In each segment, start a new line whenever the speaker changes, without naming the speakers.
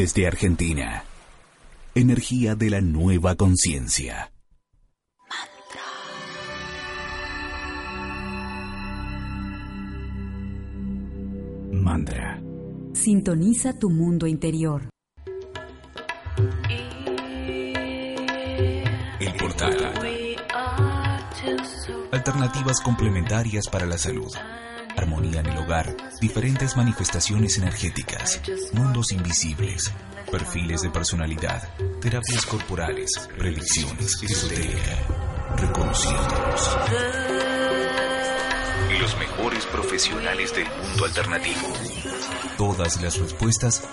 Desde Argentina, energía de la nueva conciencia. Mantra.
Sintoniza tu mundo interior.
El portal. Alternativas complementarias para la salud. Armonía en el hogar. Diferentes manifestaciones energéticas. Mundos invisibles. Perfiles de personalidad. Terapias corporales. Predicciones. Esotérica. Reconociéndolos. Y los mejores profesionales del mundo alternativo. Todas las respuestas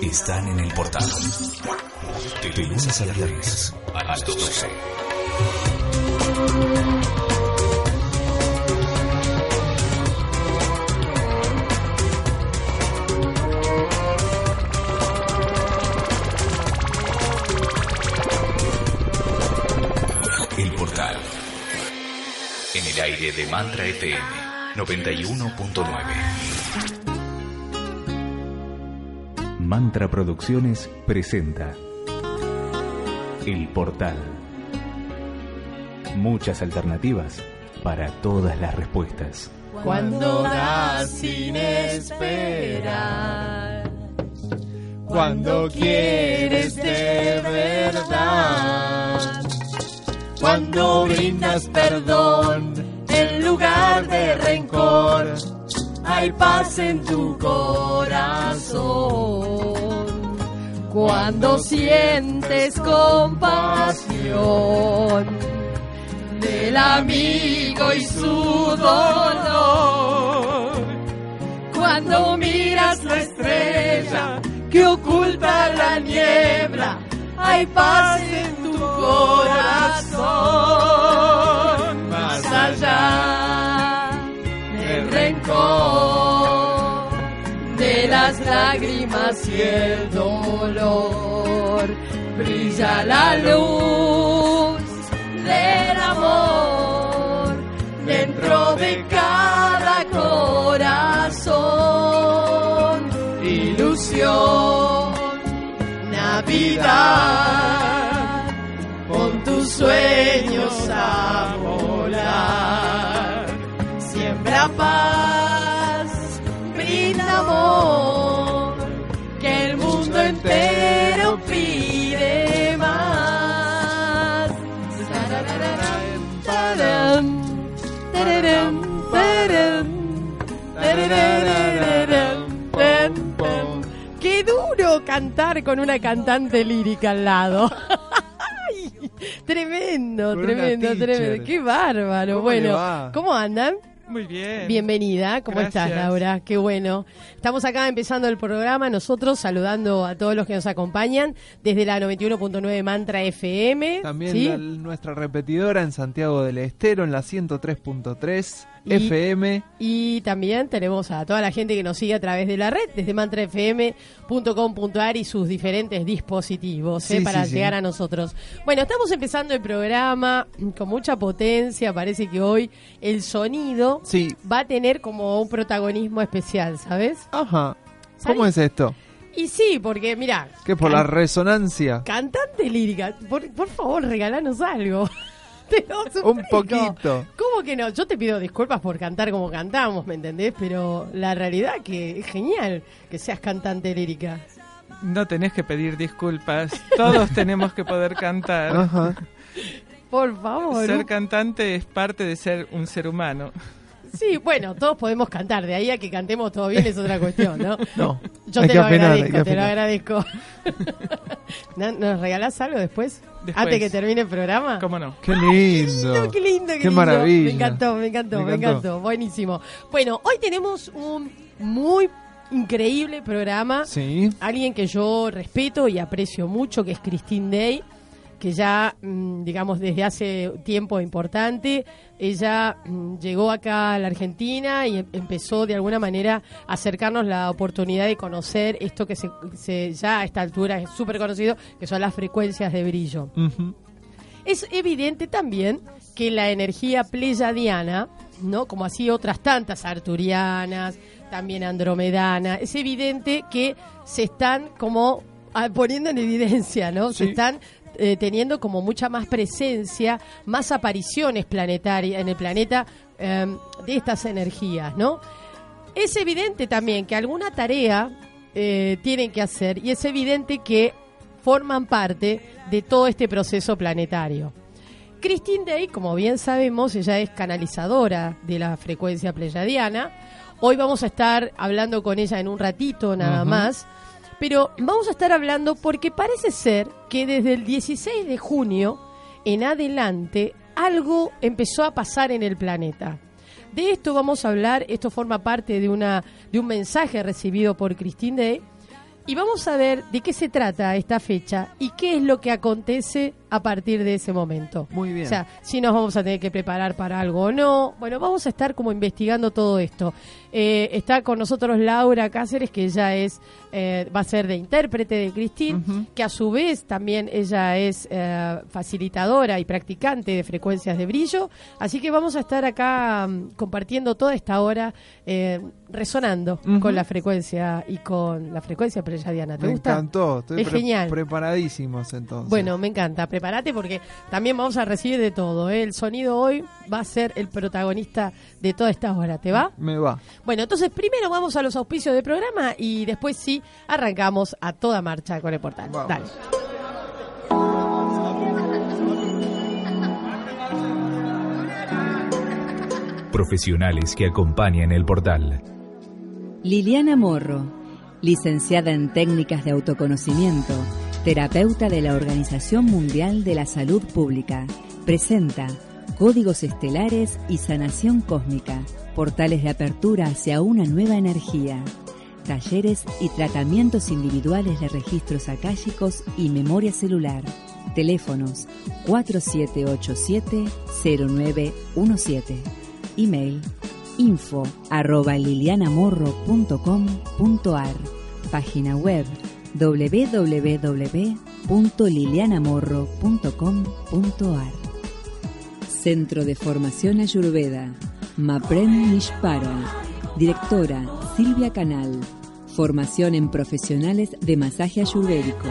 están en el portal. De lunes a viernes a las 12. Aire de Mantra FM 91.9. Mantra Producciones presenta El Portal. Muchas alternativas para todas las respuestas.
Cuando das sin esperar, cuando quieres de verdad, cuando brindas perdón lugar de rencor, hay paz en tu corazón. Cuando sientes compasión del amigo y su dolor. Cuando miras la estrella que oculta la niebla, hay paz en tu corazón. De las lágrimas y el dolor, brilla la luz del amor dentro de cada corazón. Ilusión, Navidad, pon tus sueños a volar. Siembra paz, entero pide más. Qué duro cantar con una cantante lírica al lado. Ay, tremendo, tremendo, tremendo. Qué bárbaro.
¿Cómo le
bueno? ¿cómo andan?
Muy bien.
Bienvenida, ¿cómo estás. Laura? Qué bueno. Estamos acá empezando el programa, nosotros saludando a todos los que nos acompañan desde la 91.9 Mantra FM.
También
¿sí?
la- nuestra repetidora en Santiago del Estero en la 103.3
Y-
FM.
Y también tenemos a toda la gente que nos sigue a través de la red, desde mantrafm.com.ar y sus diferentes dispositivos ¿eh? Para
sí, sí.
llegar a nosotros. Bueno, estamos empezando el programa con mucha potencia. Parece que hoy el sonido va a tener como un protagonismo especial, ¿sabes?
Ajá. ¿Cómo
¿Sabes?
es esto?
Y sí, porque mira,
¿Qué por la resonancia?
cantante lírica, por, por favor, regalanos algo. Te lo
Un poquito.
¿Cómo que no? Yo te pido disculpas por cantar como cantamos, ¿me entendés? Pero la realidad que es genial que seas cantante lírica.
No tenés que pedir disculpas. Todos tenemos que poder cantar.
Ajá.
Por favor.
Ser cantante es parte de ser un ser humano.
Sí, bueno, todos podemos cantar, de ahí a que cantemos todo bien es otra cuestión, ¿no?
No.
Yo
hay
te
que
lo
afinar, hay
agradezco,
que
te lo agradezco. ¿No- ¿Nos regalás algo después?
Después.
Antes que termine el programa.
¿Cómo no?
Qué lindo.
Qué lindo, qué,
Qué
lindo.
maravilla.
Me encantó, me encantó,
Me
me
encantó.
encantó. Buenísimo. Bueno, hoy tenemos un muy increíble programa.
Sí.
Alguien que yo respeto y aprecio mucho, que es Christine Day, que ya, mm, digamos, desde hace tiempo importante, ella mm, llegó acá a la Argentina y em- empezó de alguna manera a acercarnos la oportunidad de conocer esto que se, se- ya a esta altura es súper conocido, que son las frecuencias de brillo. Es evidente también que la energía pleyadiana, ¿no? Como así otras tantas arturianas, también andromedana, es evidente que se están como ah, poniendo en evidencia, ¿no? Se están eh, teniendo como mucha más presencia, más apariciones planetarias en el planeta eh, de estas energías, ¿no? Es evidente también que alguna tarea eh, tienen que hacer y es evidente que forman parte de todo este proceso planetario. Christine Day, como bien sabemos, ella es canalizadora de la frecuencia pleyadiana. Hoy vamos a estar hablando con ella en un ratito nada más. Pero vamos a estar hablando porque parece ser que desde el 16 de junio en adelante algo empezó a pasar en el planeta. De esto vamos a hablar, esto forma parte de, una, de un mensaje recibido por Christine Day y vamos a ver de qué se trata esta fecha y qué es lo que acontece a partir de ese momento.
Muy bien.
O sea, si nos vamos a tener que preparar para algo o no. Bueno, vamos a estar como investigando todo esto. Eh, está con nosotros Laura Cáceres, que ella es, eh, va a ser de intérprete de Cristín, que a su vez también ella es eh, facilitadora y practicante de frecuencias de brillo. Así que vamos a estar acá mm, compartiendo toda esta hora, resonando con la frecuencia y con la frecuencia pleyadiana. ¿Te
Me
gusta?
encantó. Estoy
Es
pre-
genial.
preparadísimos entonces.
Bueno, me encanta. Prepárate porque también vamos a recibir de todo. ¿eh? El sonido hoy va a ser el protagonista de toda esta hora. ¿Te va?
Me va.
Bueno, entonces primero vamos a los auspicios del programa y después sí arrancamos a toda marcha con el portal.
Vamos.
Dale.
Profesionales que acompañan el portal.
Liliana Morro, licenciada en técnicas de autoconocimiento, terapeuta de la Organización Mundial de la Salud Pública, presenta Códigos Estelares y Sanación Cósmica, portales de apertura hacia una nueva energía, talleres y tratamientos individuales de registros akáshicos y memoria celular. Teléfonos 4787-0917. Email info arroba lilianamorro.com.ar Página web www.lilianamorro.com.ar Centro de Formación Ayurveda Maprem Mishparal Directora Silvia Canal. Formación en profesionales de masaje ayurvédico.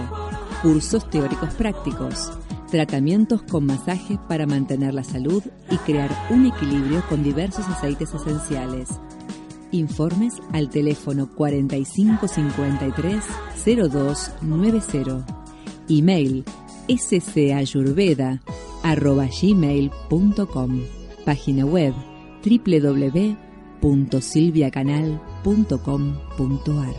Cursos teóricos prácticos. Tratamientos con masaje para mantener la salud y crear un equilibrio con diversos aceites esenciales. Informes al teléfono 4553-0290. Email scayurveda.gmail.com Página web www.silviacanal.com.ar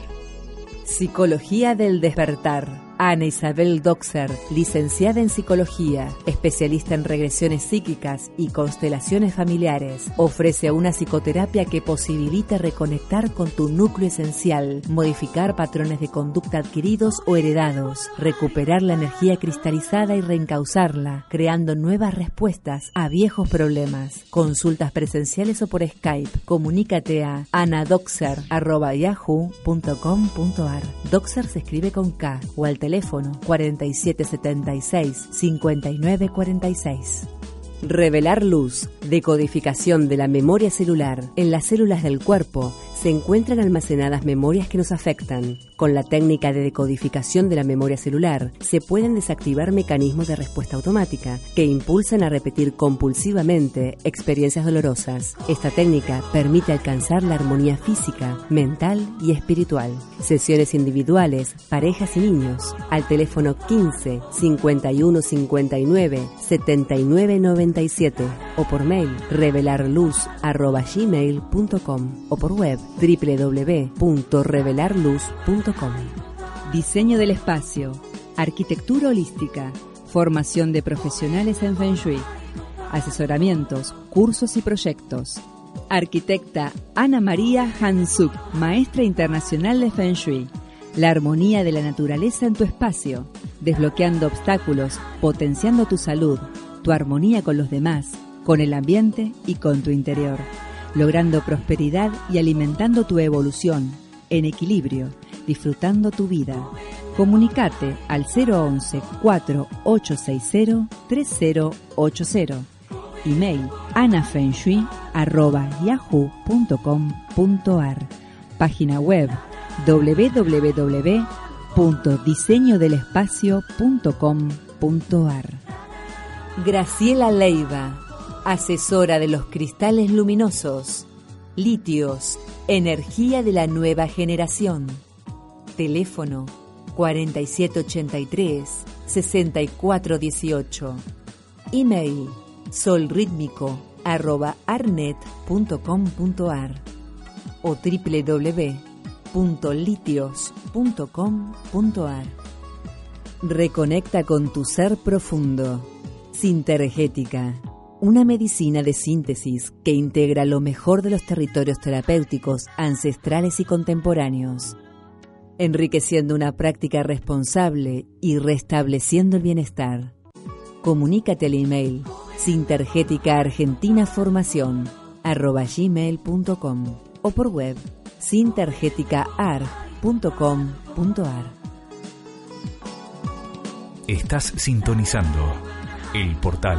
Psicología del despertar. Ana Isabel Doxer, licenciada en psicología, especialista en regresiones psíquicas y constelaciones familiares, ofrece una psicoterapia que posibilita reconectar con tu núcleo esencial, modificar patrones de conducta adquiridos o heredados, recuperar la energía cristalizada y reencauzarla, creando nuevas respuestas a viejos problemas. Consultas presenciales o por Skype. Comunícate a anadoxer.yahoo.com.ar. Doxer se escribe con K o al teléfono 4776-5946. Revelar luz, decodificación de la memoria celular en las células del cuerpo, se encuentran almacenadas memorias que nos afectan. Con la técnica de decodificación de la memoria celular, se pueden desactivar mecanismos de respuesta automática que impulsan a repetir compulsivamente experiencias dolorosas. Esta técnica permite alcanzar la armonía física, mental y espiritual. Sesiones individuales, parejas y niños al teléfono 15 51 59 79 97 o por mail revelarluz@gmail.com o por web www.revelarluz.com. Diseño del espacio, arquitectura holística, formación de profesionales en Feng Shui, asesoramientos, cursos y proyectos. Arquitecta Ana María Hansuk, maestra internacional de Feng Shui. La armonía de la naturaleza en tu espacio, desbloqueando obstáculos, potenciando tu salud, tu armonía con los demás, con el ambiente y con tu interior logrando prosperidad y alimentando tu evolución, en equilibrio, disfrutando tu vida. Comunicate al 011 4860 3080. Email anafenshui.yahoo.com.ar Página web www.diseñodelespacio.com.ar Graciela Leiva asesora de los cristales luminosos, litios, energía de la nueva generación. Teléfono 4783-6418. Email solrítmico arroba o www.litios.com.ar. Reconecta con tu ser profundo. Sintergética una medicina de síntesis que integra lo mejor de los territorios terapéuticos ancestrales y contemporáneos, enriqueciendo una práctica responsable y restableciendo el bienestar. Comunícate al email sintergéticaargentinaformación@gmail.com o por web sintergéticaar.com.ar.
Estás sintonizando el portal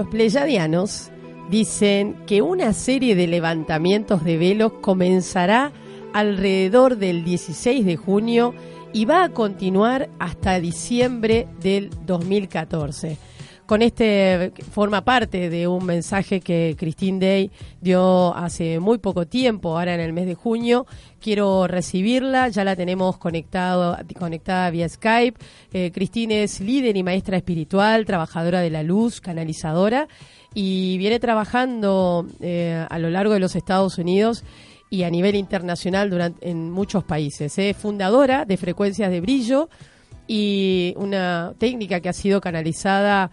Los pleyadianos dicen que una serie de levantamientos de velos comenzará alrededor del 16 de junio y va a continuar hasta diciembre del 2014 con este forma parte de un mensaje que Christine Day dio hace muy poco tiempo, ahora en el mes de junio. Quiero recibirla, ya la tenemos conectado, conectada vía Skype. Eh, es líder y maestra espiritual, trabajadora de la luz, canalizadora y viene trabajando eh, a lo largo de los Estados Unidos y a nivel internacional durante, en muchos países. Es fundadora de Frecuencias de Brillo y una técnica que ha sido canalizada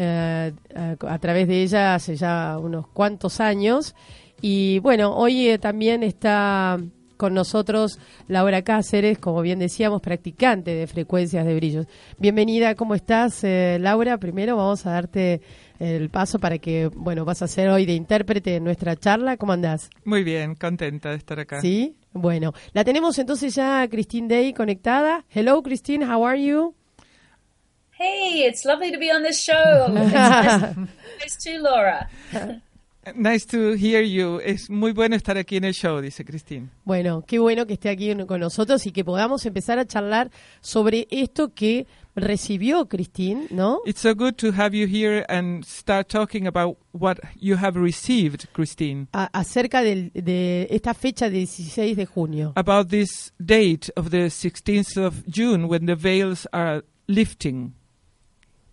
eh, a, través de ella hace ya unos cuantos años. Y bueno, hoy eh, también está con nosotros Laura Cáceres, como bien decíamos, practicante de frecuencias de brillos. Bienvenida, ¿cómo estás, eh, Laura? Primero vamos a darte el paso para que, bueno, vas a ser hoy de intérprete en nuestra charla. ¿Cómo andás?
Muy bien, contenta de estar acá.
Sí, bueno, la tenemos entonces ya Christine Day conectada. Hello, Christine, how are you?
Hey, it's lovely to be on this show. Nice, nice too, Laura.
Nice to hear you. Es muy bueno estar aquí en el show, dice Christine.
Bueno, qué bueno que esté aquí con nosotros y que podamos empezar a charlar sobre esto que recibió Christine, ¿no?
It's so good to have you here and start talking about what you have received, Christine.
A- acerca del- de esta fecha de 16 de junio.
About this date of the 16th of June when the veils are lifting.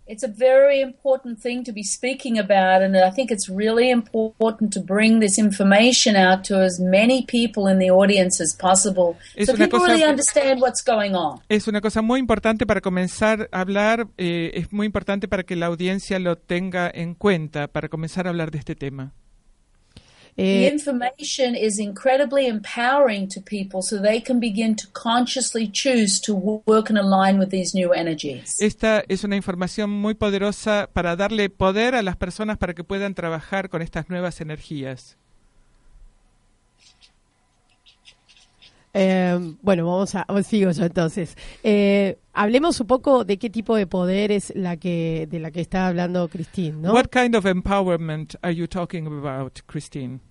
It's a very important thing to be speaking about, and I think it's really important to bring this information out to as many people in the audience as possible
Es
so people
cosa-
really understand what's going on.
Es una cosa muy importante para comenzar a hablar, eh, es muy importante para que la audiencia lo tenga en cuenta, para comenzar a hablar de este tema.
The
Eh,
information is incredibly empowering to people so they can begin to consciously choose to work and align with these new energies.
Esta es una información muy poderosa para darle poder a las personas para que puedan trabajar con estas nuevas energías.
Eh, bueno, vamos a, sigo yo entonces. Eh, hablemos un poco de qué tipo de poder es la que, de la que está hablando Christine, ¿no?
What kind of empowerment are you talking about, Christine?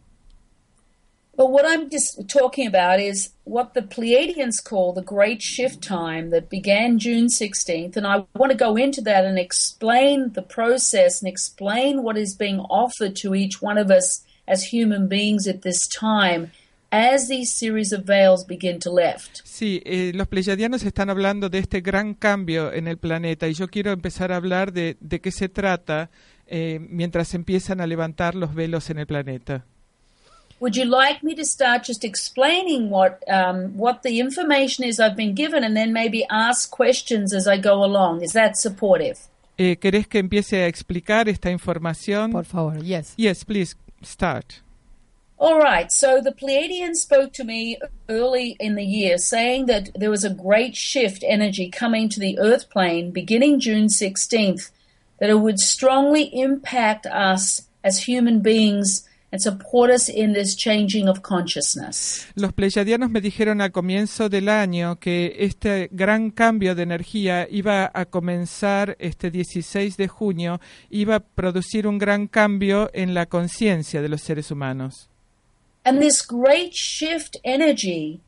But what I'm just talking about is what the Pleiadians call the Great Shift Time that began June 16th. And I want to go into that and explain the process and explain what is being offered to each one of us as human beings at this time as these series of veils begin to lift.
Sí, eh, los pleyadianos están hablando de este gran cambio en el planeta y yo quiero empezar a hablar de, de qué se trata eh, mientras empiezan a levantar los velos en el planeta.
Would you like me to start just explaining what um, what the information is I've been given, and then maybe ask questions as I go along? Is that supportive?
Eh, ¿Querés que empiece a explicar esta información?
Por favor, yes.
Yes, please, start.
All right. So the Pleiadians spoke to me early in the year, saying that there was a great shift energy coming to the Earth plane beginning June 16th, that it would strongly impact us as human beings and support us in this changing of consciousness.
Los pleyadianos me dijeron al comienzo del año que este gran cambio de energía iba a comenzar este 16 de junio, iba a producir un gran cambio en la conciencia de los seres humanos.
And this great shift energy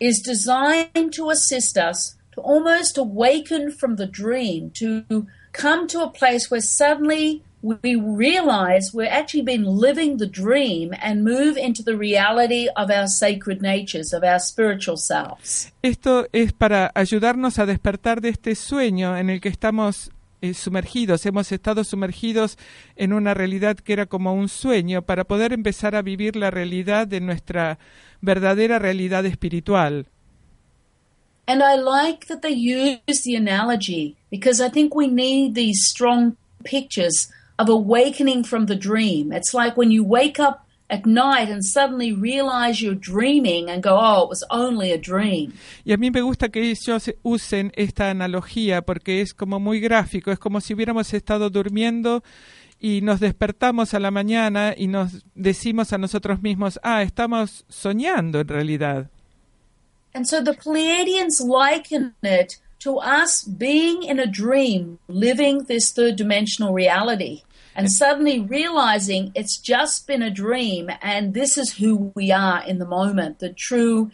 is designed to assist us to almost awaken from the dream, to come to a place where suddenly we realize we're actually been living the dream and move into the reality of our sacred natures, of our spiritual selves.
Esto es para ayudarnos a despertar de este sueño en el que estamos eh, sumergidos, hemos estado sumergidos en una realidad que era como un sueño para poder empezar a vivir la realidad de nuestra verdadera realidad espiritual.
And I like that they use the analogy because I think we need these strong pictures of awakening from the dream. It's like when you wake up at night and suddenly realize you're dreaming and go, oh, it was only a dream.
Y a mí me gusta que ellos usen esta analogía porque es como muy gráfico, es como si hubiéramos estado durmiendo y nos despertamos a la mañana y nos decimos a nosotros mismos, ah, estamos soñando en realidad.
And so the Pleiadians liken it to us being in a dream, living this third dimensional reality, and suddenly realizing it's just been a dream and this is who we are in the moment, the true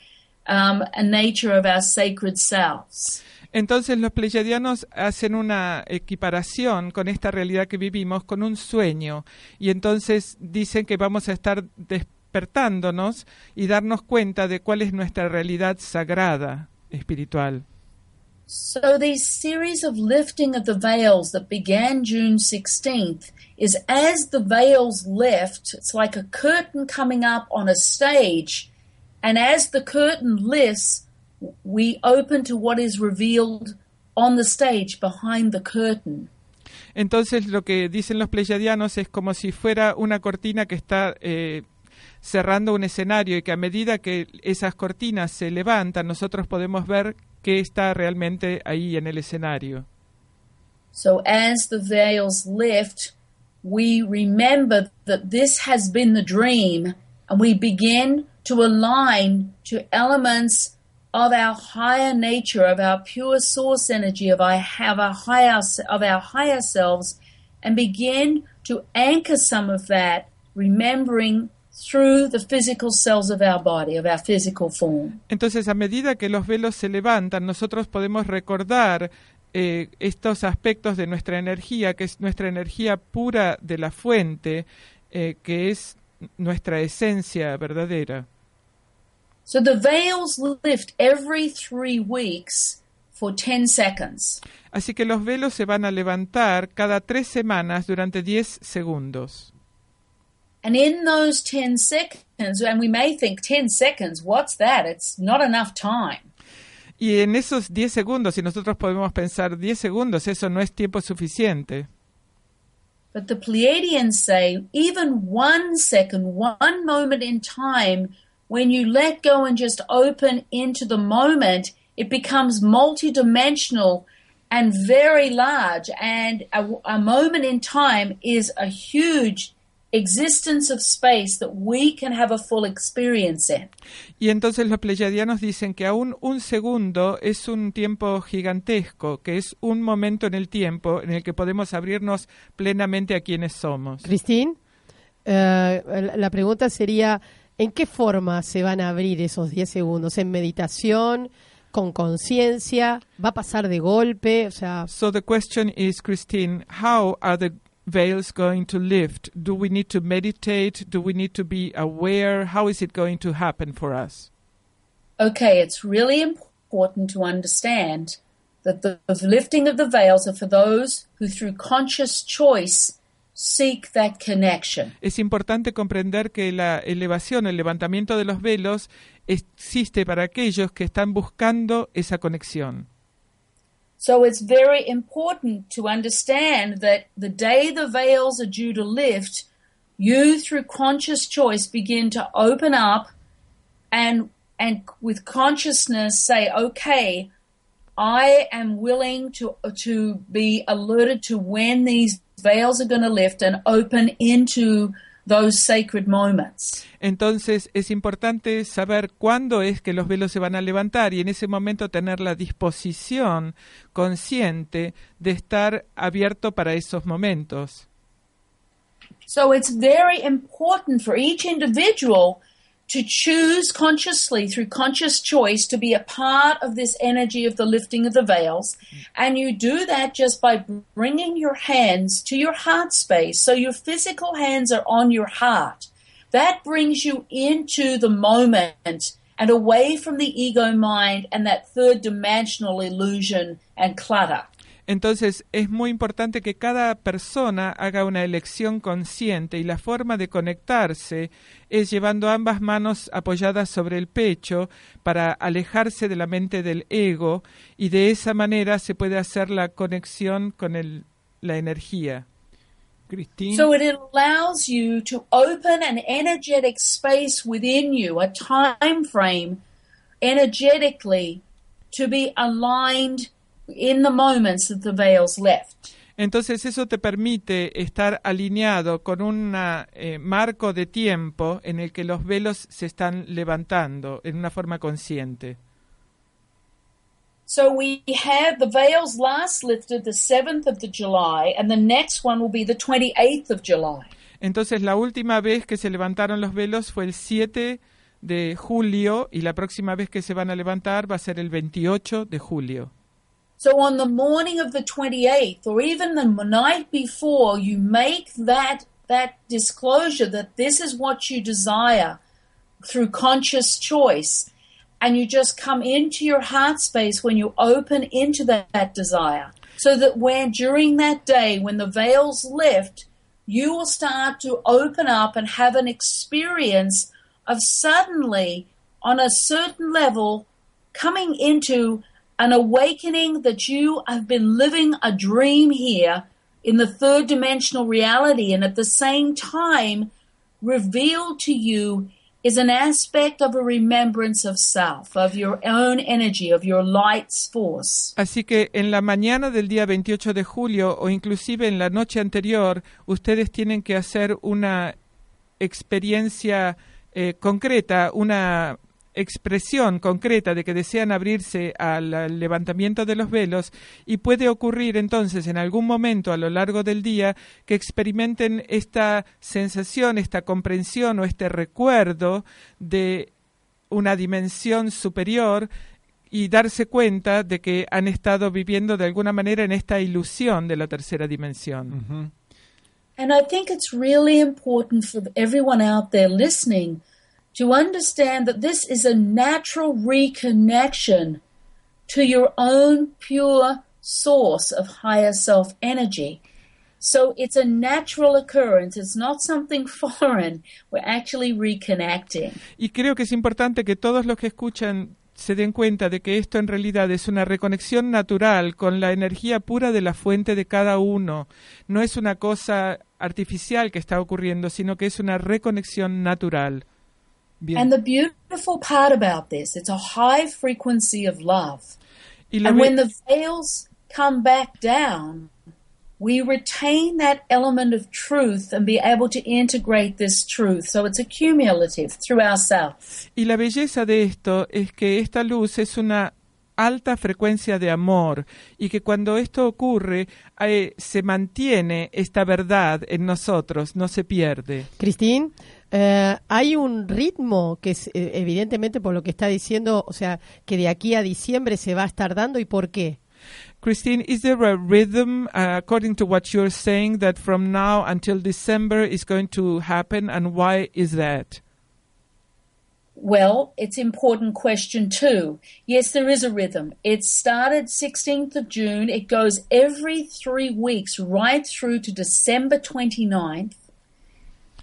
um, nature of our sacred selves.
Entonces los pleyadianos hacen una equiparación con esta realidad que vivimos con un sueño y entonces dicen que vamos a estar despertándonos y darnos cuenta de cuál es nuestra realidad sagrada espiritual.
So these series of lifting of the veils that began June 16th is as the veils lift, it's like a curtain coming up on a stage, and as the curtain lifts, we open to what is revealed on the stage behind the curtain.
Entonces lo que dicen los pleyadianos es como si fuera una cortina que está eh, cerrando un escenario y que a medida que esas cortinas se levantan nosotros podemos ver qué está realmente ahí en el escenario.
So as the veils lift, we remember that this has been the dream and we begin to align to elements of our higher nature, of our pure source energy, of of our higher of our higher selves, and begin to anchor some of that, remembering through the physical cells of our body, of our physical form.
Entonces, a medida que los velos se levantan, nosotros podemos recordar eh, estos aspectos de nuestra energía, que es nuestra energía pura de la fuente, eh, que es nuestra esencia verdadera.
So the veils lift every three weeks for 10 seconds.
Así que los velos se van a levantar cada tres semanas durante 10 segundos.
And in those 10 seconds, and we may think 10 seconds, what's that? It's not enough time.
Y en esos 10 segundos, si nosotros podemos pensar 10 segundos, eso no es tiempo suficiente.
But the Pleiadians say even one second, one moment in time when you let go and just open into the moment, it becomes multidimensional and very large. And a, a moment in time is a huge existence of space that we can have a full experience in.
Y entonces los pleyadianos dicen que aún un segundo es un tiempo gigantesco, que es un momento en el tiempo en el que podemos abrirnos plenamente a quienes somos.
Cristín, uh, la pregunta sería, ¿En qué forma se van a abrir esos 10 segundos? ¿En meditación? ¿Con conciencia? ¿Va a pasar de golpe? O sea...
So the question is, Christine, how are the veils going to lift? Do we need to meditate? Do we need to be aware? How is it going to happen for us?
Okay, it's really important to understand that the, the lifting of the veils are for those who, through conscious choice, seek that connection.
Es importante comprender que la elevación, el levantamiento de los velos existe para aquellos que están buscando esa conexión.
So it's very important to understand that the day the veils are due to lift, you through conscious choice begin to open up and and with consciousness say, okay, I am willing to to be alerted to when these veils are going to lift and open into those sacred moments.
Entonces es importante saber cuándo es que los velos se van a levantar y en ese momento tener la disposición consciente de estar abierto para esos momentos.
So it's very important for each individual to choose consciously through conscious choice to be a part of this energy of the lifting of the veils. And you do that just by bringing your hands to your heart space. So your physical hands are on your heart. That brings you into the moment and away from the ego mind and that third dimensional illusion and clutter.
Entonces es muy importante que cada persona haga una elección consciente y la forma de conectarse es llevando ambas manos apoyadas sobre el pecho para alejarse de la mente del ego y de esa manera se puede hacer la conexión con el, la energía.
Christine. So it allows you to open an energetic space within you, a time frame energetically to be aligned in the moments that the veils left.
Entonces eso te permite estar alineado con un eh, marco de tiempo en el que los velos se están levantando en una forma consciente.
So we have the veils last lifted the 7th of the July and the next one will be the 28th of July.
Entonces la última vez que se levantaron los velos fue el 7 de julio y la próxima vez que se van a levantar va a ser el 28 de julio.
So on the morning of the 28th or even the night before, you make that, that disclosure that this is what you desire through conscious choice. And you just come into your heart space when you open into that, that desire. So that when during that day, when the veils lift, you will start to open up and have an experience of suddenly, on a certain level, coming into an awakening that you have been living a dream here in the third dimensional reality, and at the same time, revealed to you is an aspect of a remembrance of self, of your own energy, of your light's force.
Así que en la mañana del día 28 de julio o inclusive en la noche anterior, ustedes tienen que hacer una experiencia eh, concreta, una expresión concreta de que desean abrirse al, levantamiento de los velos y puede ocurrir entonces en algún momento a lo largo del día que experimenten esta sensación, esta comprensión o este recuerdo de una dimensión superior y darse cuenta de que han estado viviendo de alguna manera en esta ilusión de la tercera dimensión.
Mm -hmm.
And I think it's really important for everyone out there listening to understand that this is a natural reconnection to your own pure source of higher self energy. So it's a natural occurrence. It's not something foreign. We're actually reconnecting.
Y creo que es importante que todos los que escuchan se den cuenta de que esto en realidad es una reconexión natural con la energía pura de la fuente de cada uno. No es una cosa artificial que está ocurriendo, sino que es una reconexión natural.
Bien. And the beautiful part about this, it's a high frequency of love. And when the veils come back down, we retain that element of truth and be able to integrate this truth. So it's accumulative through ourselves.
Y la belleza de esto es que esta luz es una alta frecuencia de amor y que cuando esto ocurre eh, se mantiene esta verdad en nosotros, no se pierde.
Cristín, eh, hay un ritmo que es, eh, evidentemente por lo que está diciendo, o sea, que de aquí a diciembre se va a estar dando y por qué.
Christine, is there a rhythm, uh, according to what you're saying, that from now until December is going to happen, and why is that?
Well, it's important question too. Yes, there is a rhythm. It started 16th of June. It goes every three weeks right through to December 29th.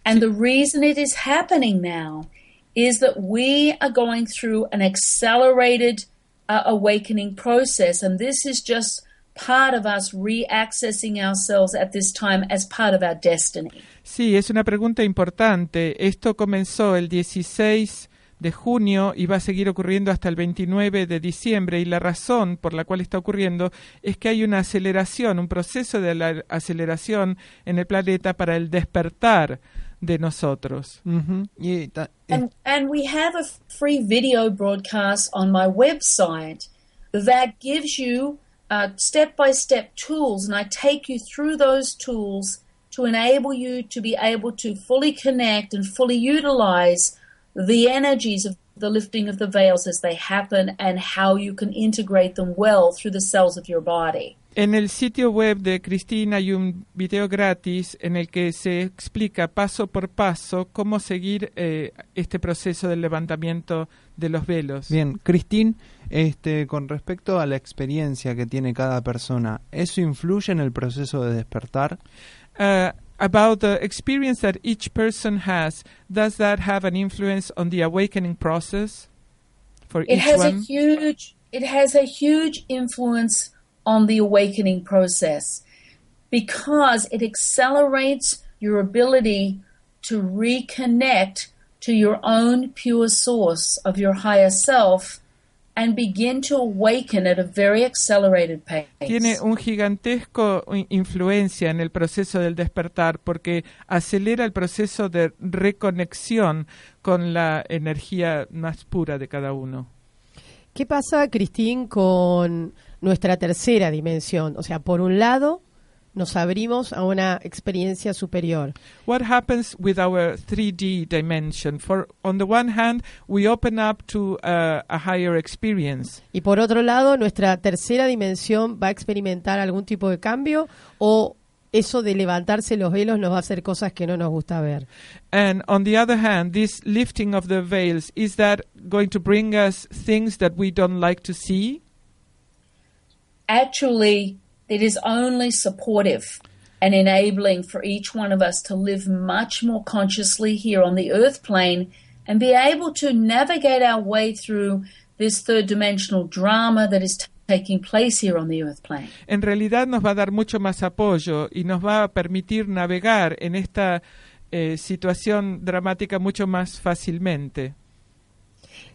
And the reason it is happening now is that we are going through an accelerated uh, awakening process. And this is just part of us reaccessing ourselves at this time as part of our destiny.
Sí, es una pregunta importante. Esto comenzó el 16 de junio y va a seguir ocurriendo hasta el 29 de diciembre y la razón por la cual está ocurriendo es que hay una aceleración, un proceso de la aceleración en el planeta para el despertar de nosotros.
Mm -hmm. yeah,
and, and we have a free video broadcast on my website that gives you uh, step by step tools, and I take you through those tools to enable you to be able to fully connect and fully utilize the energies of the lifting of the veils as they happen and how you can integrate them well through the cells of your body.
En el sitio web de Cristina hay un video gratis en el que se explica paso por paso cómo seguir eh, este proceso del levantamiento de los velos.
Bien, Cristina, este, con respecto a la experiencia que tiene cada persona, ¿eso influye en el proceso de despertar?
Uh, about the experience that each person has, does that have an influence on the awakening process for
it
each
has
one?
A huge, it has a huge influence on the awakening process because it accelerates your ability to reconnect to your own pure source of your higher self and begin to awaken at a very accelerated pace.
Tiene un gigantesco influencia en el proceso del despertar porque acelera el proceso de reconexión con la energía más pura de cada uno.
¿Qué pasa, Cristín, con nuestra tercera dimensión? O sea, por un lado, nos abrimos a una experiencia superior.
What happens with our 3D dimension? For on the one hand, we open up to a, a higher experience.
Y por otro lado, nuestra tercera dimensión va a experimentar algún tipo de cambio o eso de levantarse los velos nos va a hacer cosas que no nos gusta ver.
And on the other hand, this lifting of the veils is that going to bring us things that we don't like to see?
Actually, it is only supportive and enabling for each one of us to live much more consciously here on the earth plane and be able to navigate our way through this third dimensional drama that is taking place here on the earth plane.
En realidad nos va a dar mucho más apoyo y nos va a permitir navegar en esta eh, situación dramática mucho más fácilmente.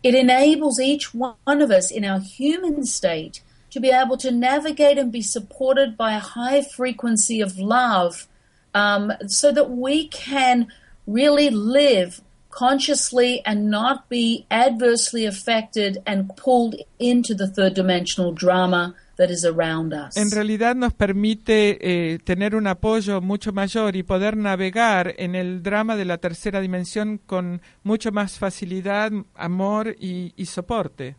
It enables each one of us in our human state to be able to navigate and be supported by a high frequency of love um, so that we can really live consciously and not be adversely affected and pulled into the third dimensional drama that is around us.
En realidad nos permite eh, tener un apoyo mucho mayor y poder navegar en el drama de la tercera dimensión con mucho más facilidad, amor y, y soporte.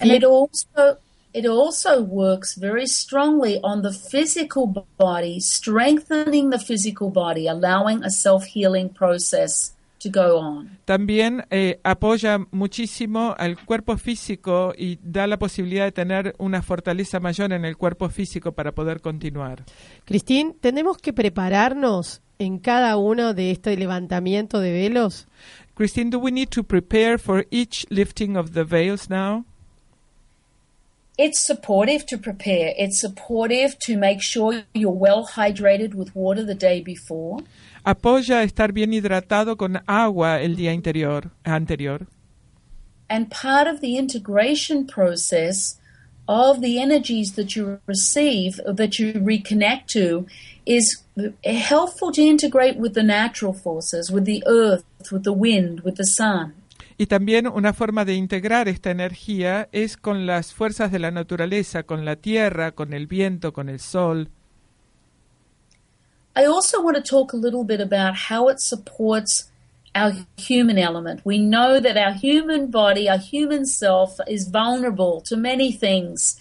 And it also it also works very strongly on the physical body, strengthening the physical body, allowing a self-healing process to go on.
También eh, apoya muchísimo al cuerpo físico y da la posibilidad de tener una fortaleza mayor en el cuerpo físico para poder continuar.
Cristín, ¿tenemos que prepararnos en cada uno de este levantamiento de velos?
Christine, do we need to prepare for each lifting of the veils now?
It's supportive to prepare. It's supportive to make sure you're well hydrated with water the day before.
Apoya estar bien hidratado con agua el día interior, anterior.
And part of the integration process of the energies that you receive, that you reconnect to, is helpful to integrate with the natural forces, with the earth, with the wind, with the sun.
Y también una forma de integrar esta energía es con las fuerzas de la naturaleza, con la tierra, con el viento, con el sol.
I also want to talk a little bit about how it supports our human element. We know that our human body, our human self, is vulnerable to many things,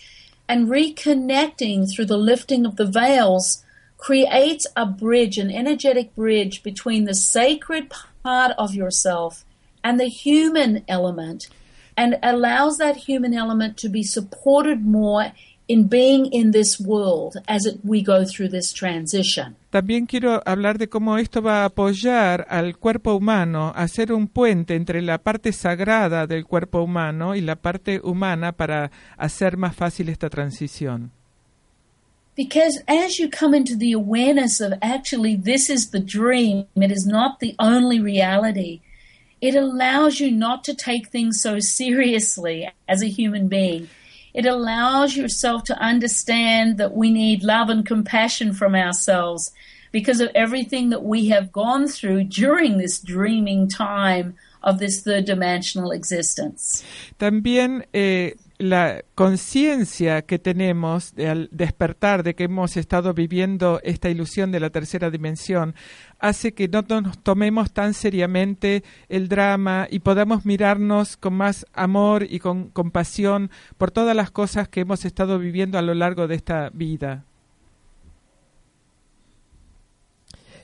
and reconnecting through the lifting of the veils creates a bridge, an energetic bridge between the sacred part of yourself and the human element, and allows that human element to be supported more in being in this world as it, we go through this transition.
También quiero hablar de cómo esto va a apoyar al cuerpo humano, a hacer un puente entre la parte sagrada del cuerpo humano y la parte humana para hacer más fácil esta transición.
Because as you come into the awareness of actually this is the dream, it is not the only reality, it allows you not to take things so seriously as a human being. It allows yourself to understand that we need love and compassion from ourselves because of everything that we have gone through during this dreaming time of this third dimensional existence.
También eh, la conciencia que tenemos de al despertar de que hemos estado viviendo esta ilusión de la tercera dimensión hace que no nos tomemos tan seriamente el drama y podamos mirarnos con más amor y con compasión por todas las cosas que hemos estado viviendo a lo largo de esta vida.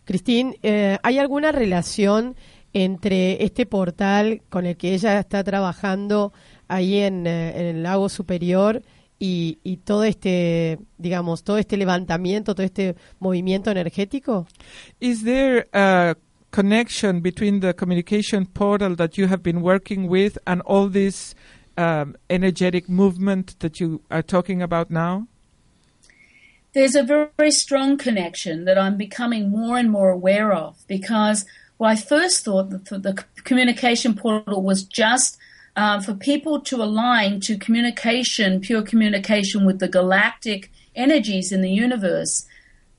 Cristín, eh, ¿hay alguna relación entre este portal con el que ella está trabajando ahí en, eh, en el lago superior y, y todo este, digamos, todo este levantamiento, todo este movimiento energético?
Is there a connection between the communication portal that you have been working with and all this um, energetic movement that you are talking about now?
There's a very, very strong connection that I'm becoming more and more aware of because well, I first thought that the, the communication portal was just uh, for people to align to communication, pure communication with the galactic energies in the universe.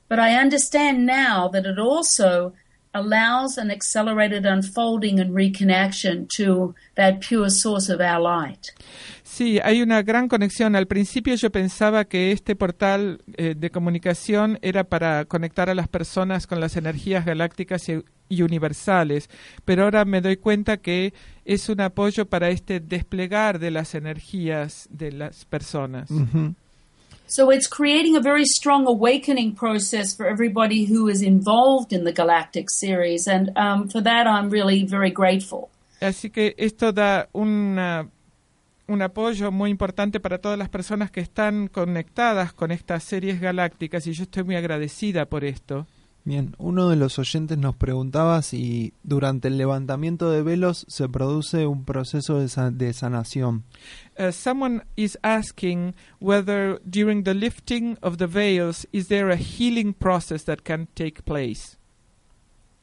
But I understand now that it also allows an accelerated unfolding and reconnection to that pure source of our light.
Sí, hay una gran conexión. Al principio yo pensaba que este portal eh, de comunicación era para conectar a las personas con las energías galácticas y, y universales, pero ahora me doy cuenta que es un apoyo para este desplegar de las energías de las personas.
Ujú.
So it's creating a very strong awakening process for everybody who is involved in the Galactic series, and um, for that I'm really very grateful.
Así que esto da una- un apoyo muy importante para todas las personas que están conectadas con estas series galácticas y yo estoy muy agradecida por esto.
Bien, uno de los oyentes nos preguntaba si durante el levantamiento de velos se produce un proceso de, sa- de sanación.
Uh, someone is asking whether during the lifting of the veils is there a healing process that can take place.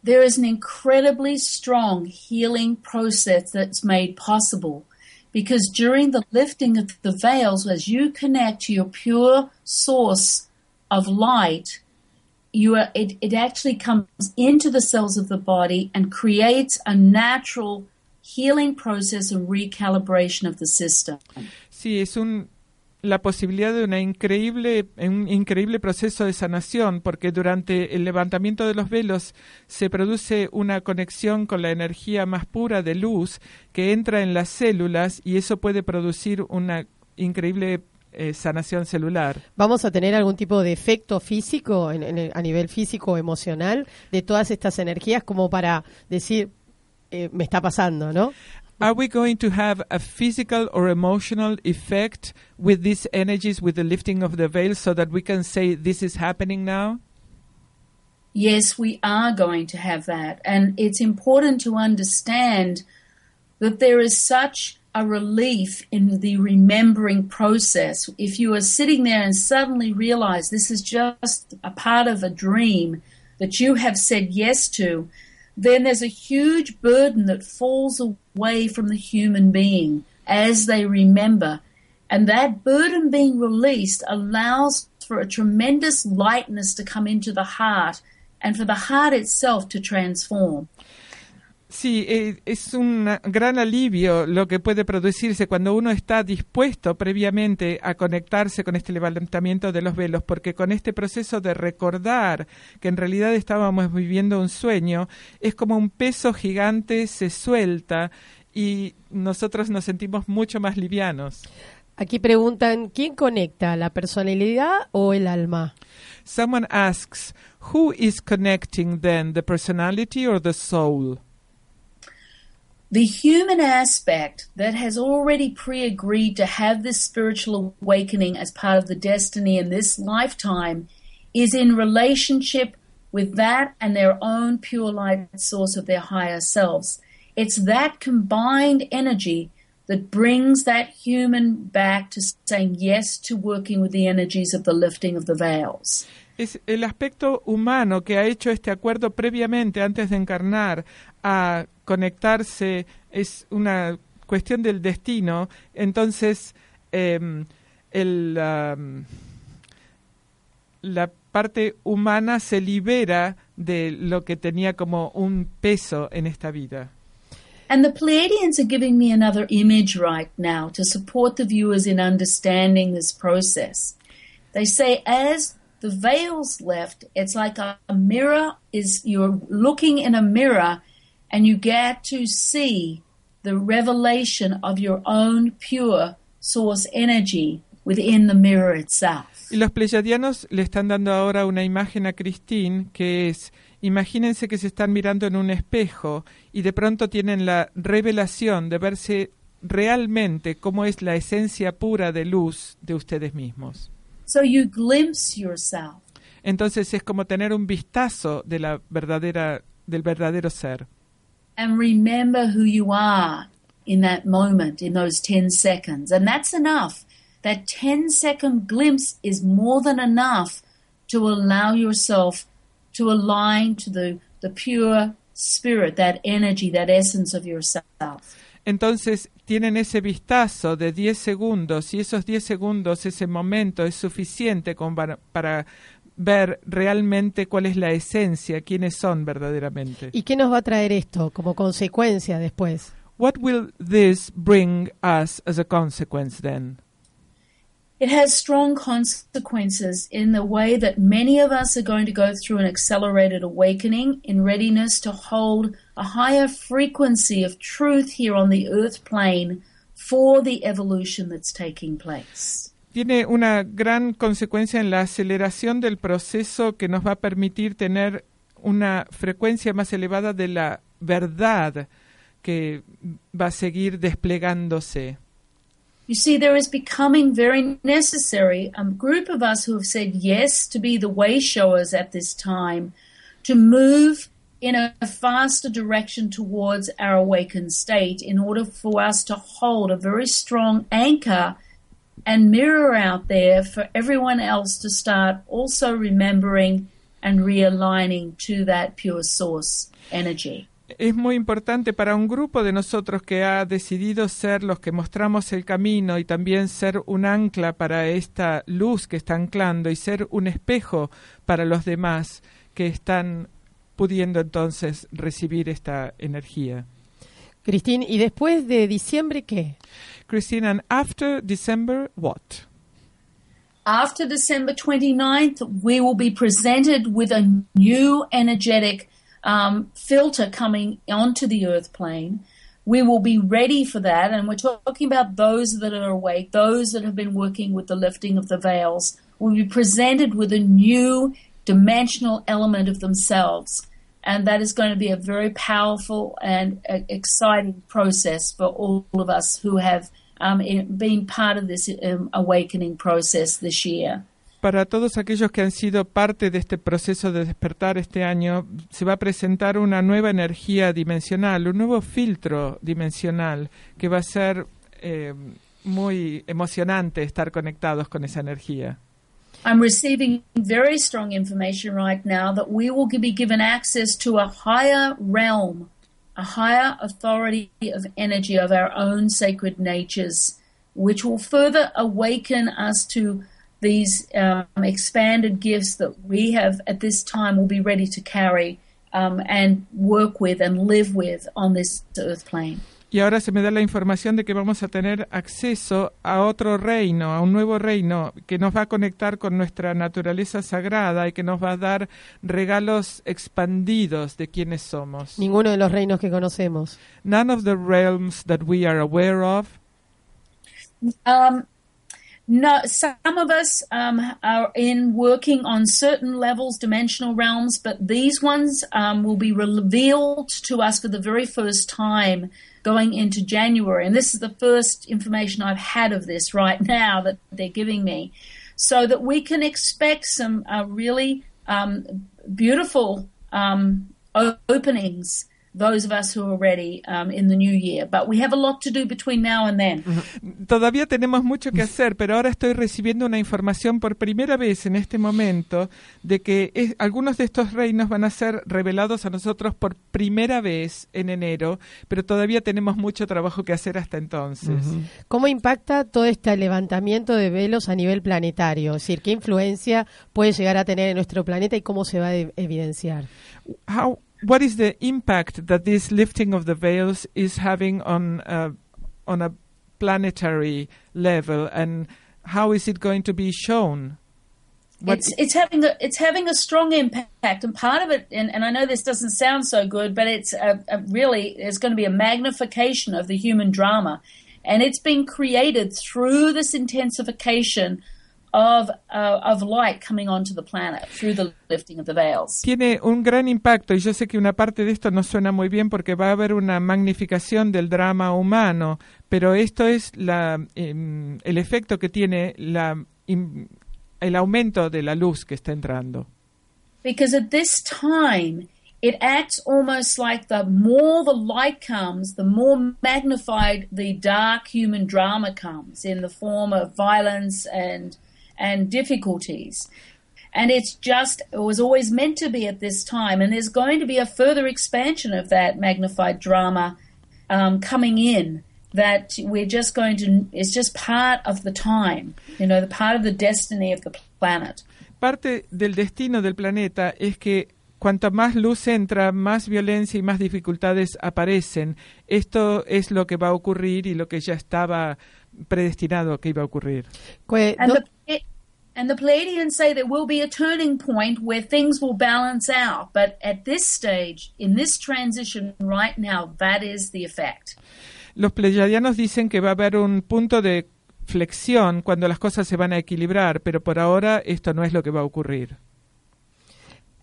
There is an incredibly strong healing process that's made possible because during the lifting of the veils, as you connect to your pure source of light, you are, it, it actually comes into the cells of the body and creates a natural healing process and recalibration of the system.
Sí, es un la posibilidad de una increíble, un increíble proceso de sanación, porque durante el levantamiento de los velos se produce una conexión con la energía más pura de luz que entra en las células y eso puede producir una increíble eh, sanación celular.
¿Vamos a tener algún tipo de efecto físico en, en a nivel físico o emocional de todas estas energías como para decir, eh, me está pasando, ¿no?
Are we going to have a physical or emotional effect with these energies, with the lifting of the veil, so that we can say this is happening now?
Yes, we are going to have that. And it's important to understand that there is such a relief in the remembering process. If you are sitting there and suddenly realize this is just a part of a dream that you have said yes to, then there's a huge burden that falls away from the human being as they remember. And that burden being released allows for a tremendous lightness to come into the heart and for the heart itself to transform.
Sí, eh, es un gran alivio lo que puede producirse cuando uno está dispuesto previamente a conectarse con este levantamiento de los velos, porque con este proceso de recordar que en realidad estábamos viviendo un sueño, es como un peso gigante se suelta y nosotros nos sentimos mucho más livianos.
Aquí preguntan, ¿quién conecta, la personalidad o el alma?
Someone asks, who is connecting then, the personality or the soul?
The human aspect that has already pre agreed to have this spiritual awakening as part of the destiny in this lifetime is in relationship with that and their own pure light source of their higher selves. It's that combined energy that brings that human back to saying yes to working with the energies of the lifting of the veils.
Es el aspecto humano que ha hecho este acuerdo previamente antes de encarnar a conectarse es una cuestión del destino entonces em, el, am, la parte humana se libera de lo que tenía como un peso en esta vida
And the Pleiadians are giving me another image right now to support the viewers in understanding this process. They say as the veils left, it's like a, a mirror is you're looking in a mirror and you get to see the revelation of your own pure source energy within the mirror itself.
Y los pleyadianos le están dando ahora una imagen a Christine que es, imagínense que se están mirando en un espejo y de pronto tienen la revelación de verse realmente cómo es la esencia pura de luz de ustedes mismos.
So you glimpse yourself.
Entonces es como tener un vistazo de la verdadera del verdadero ser.
and remember who you are in that moment, in those 10 seconds. And that's enough. That 10 second glimpse is more than enough to allow yourself to align to the, the pure spirit, that energy, that essence of yourself.
Entonces tienen ese vistazo de 10 segundos y esos 10 segundos, ese momento es suficiente para ver realmente cuál es la esencia, quiénes son verdaderamente.
¿Y qué nos va a traer esto como consecuencia después?
What will this bring us as a consequence then?
It has strong consequences in the way that many of us are going to go through an accelerated awakening in readiness to hold a higher frequency of truth here on the earth plane for the evolution that's taking place.
Tiene una gran consecuencia en la aceleración del proceso que nos va a permitir tener una frecuencia más elevada de la verdad que va a seguir desplegándose.
You see, there is becoming very necessary a group of us who have said yes to be the way showers at this time, to move in a faster direction towards our awakened state in order for us to hold a very strong anchor and mirror out there for everyone else to start also remembering and realigning to that pure source energy.
Es muy importante para un grupo de nosotros que ha decidido ser los que mostramos el camino y también ser un ancla para esta luz que está anclando y ser un espejo para los demás que están pudiendo entonces recibir esta energía.
Christine, ¿y después de diciembre qué?
Christine, and after December, what?
After December 29th, we will be presented with a new energetic um, filter coming onto the earth plane. We will be ready for that. And we're talking about those that are awake, those that have been working with the lifting of the veils, will be presented with a new dimensional element of themselves. And that is going to be a very powerful and exciting process for all of us who have um, been part of this um, awakening process this year.
Para todos aquellos que han sido parte de este proceso de despertar este año, se va a presentar una nueva energía dimensional, un nuevo filtro dimensional que va a ser eh, muy emocionante estar conectados con esa energía.
I'm receiving very strong information right now that we will be given access to a higher realm, a higher authority of energy of our own sacred natures, which will further awaken us to these um, expanded gifts that we have at this time will be ready to carry um, and work with and live with on this earth plane.
Y ahora se me da la información de que vamos a tener acceso a otro reino, a un nuevo reino que nos va a conectar con nuestra naturaleza sagrada y que nos va a dar regalos expandidos de quienes somos.
Ninguno de los reinos que conocemos.
None of the realms that we are aware of.
Um, no, some of us um, are in working on certain levels, dimensional realms, but these ones um, will be revealed to us for the very first time going into January. And this is the first information I've had of this right now that they're giving me, so that we can expect some uh, really um, beautiful um, openings those of us who are ready um, in the new year. But we have a lot to do between now and then.
Todavía tenemos mucho que hacer, pero ahora estoy recibiendo una información por primera vez en este momento de que es, algunos de estos reinos van a ser revelados a nosotros por primera vez en enero, pero todavía tenemos mucho trabajo que hacer hasta entonces. Uh -huh.
¿Cómo impacta todo este levantamiento de velos a nivel planetario? Es decir, ¿qué influencia puede llegar a tener en nuestro planeta y cómo se va a evidenciar?
How what is the impact that this lifting of the veils is having on uh, on a planetary level, and how is it going to be shown?
What it's it's having a it's having a strong impact, and part of it, and, and I know this doesn't sound so good, but it's a, a really it's going to be a magnification of the human drama, and it's been created through this intensification of, uh, of light coming onto the planet through the lifting of the veils.
Tiene un gran impacto y yo sé que una parte de esto no suena muy bien porque va a haber una magnificación del drama humano, pero esto es la, eh, el efecto que tiene la, in, el aumento de la luz que está entrando.
Because at this time it acts almost like the more the light comes, the more magnified the dark human drama comes in the form of violence and and difficulties. And it's just, it was always meant to be at this time. And there's going to be a further expansion of that magnified drama um, coming in that we're just going to, it's just part of the time, you know, the part of the destiny of the planet.
Parte del destino del planeta es que cuanta más luz entra, más violencia y más dificultades aparecen. Esto es lo que va a ocurrir y lo que ya estaba predestinado que iba a ocurrir.
And the, and the Pleiadians say there will be a turning point where things will balance out, but at this stage, in this transition right now, that is the effect.
Los pleiadianos dicen que va a haber un punto de flexión cuando las cosas se van a equilibrar, pero por ahora esto no es lo que va a ocurrir.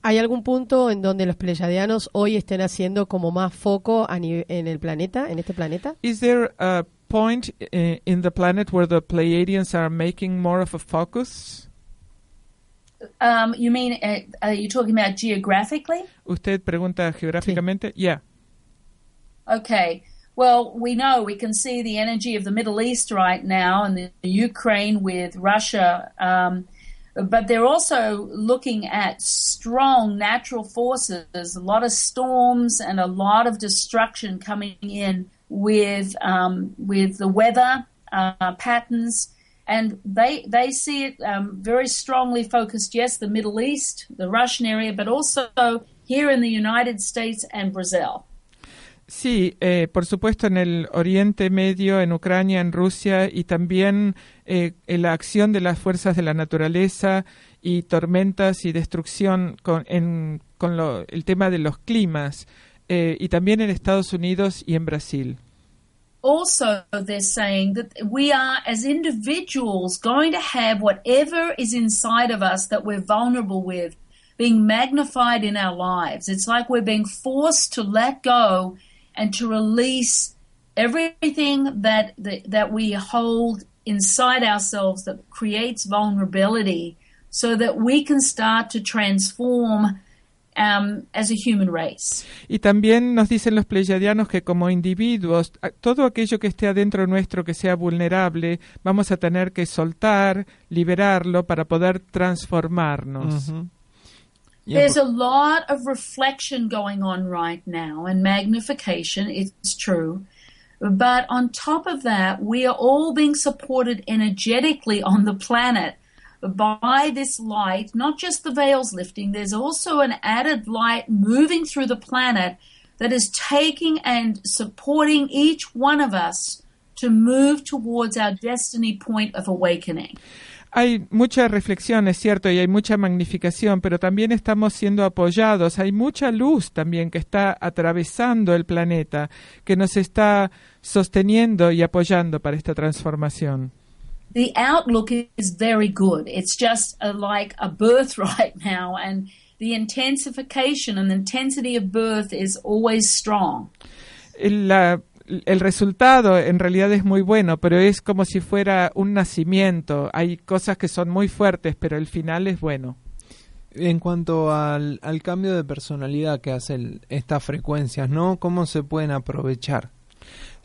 ¿Hay algún punto en donde los pleyadianos hoy estén haciendo como más foco en el planeta, en este planeta?
Is there a point in the planet where the Pleiadians are making more of a focus?
Um, you mean, uh, are you talking about geographically?
Usted pregunta geográficamente. Sí. Yeah.
Okay. Well, we know we can see the energy of the Middle East right now and the, the Ukraine with Russia. Um, but they're also looking at strong natural forces, a lot of storms and a lot of destruction coming in with um, with the weather uh, patterns, and they they see it um, very strongly focused. Yes, the Middle East, the Russian area, but also here in the United States and Brazil.
Sí, eh, por supuesto en el Oriente Medio, en Ucrania, en Rusia y también eh, en la acción de las fuerzas de la naturaleza y tormentas y destrucción con, en, con lo, el tema de los climas eh, y también en Estados Unidos y en Brasil.
Also, they're saying that we are, as individuals, going to have whatever is inside of us that we're vulnerable with being magnified in our lives. It's like we're being forced to let go and to release everything that, that, that we hold inside ourselves that creates vulnerability so that we can start to transform um, as a human race.
Y también nos dicen los pleyadianos que como individuos, todo aquello que esté adentro nuestro que sea vulnerable, vamos a tener que soltar, liberarlo para poder transformarnos. Uh -huh.
Yeah, There's a lot of reflection going on right now and magnification, it's true. But on top of that, we are all being supported energetically on the planet by this light, not just the veils lifting, there's also an added light moving through the planet that is taking and supporting each one of us to move towards our destiny point of awakening.
hay mucha reflexión, es cierto, y hay mucha magnificación, pero también estamos siendo apoyados. Hay mucha luz también que está atravesando el planeta, que nos está sosteniendo y apoyando para esta transformación.
The outlook is very good. It's just a, like a birth right now, and the intensification and the intensity of birth is always strong.
La el resultado en realidad es muy bueno, pero es como si fuera un nacimiento. Hay cosas que son muy fuertes, pero el final es bueno.
En cuanto al, al cambio de personalidad que hacen estas frecuencias, ¿no? ¿Cómo se pueden aprovechar?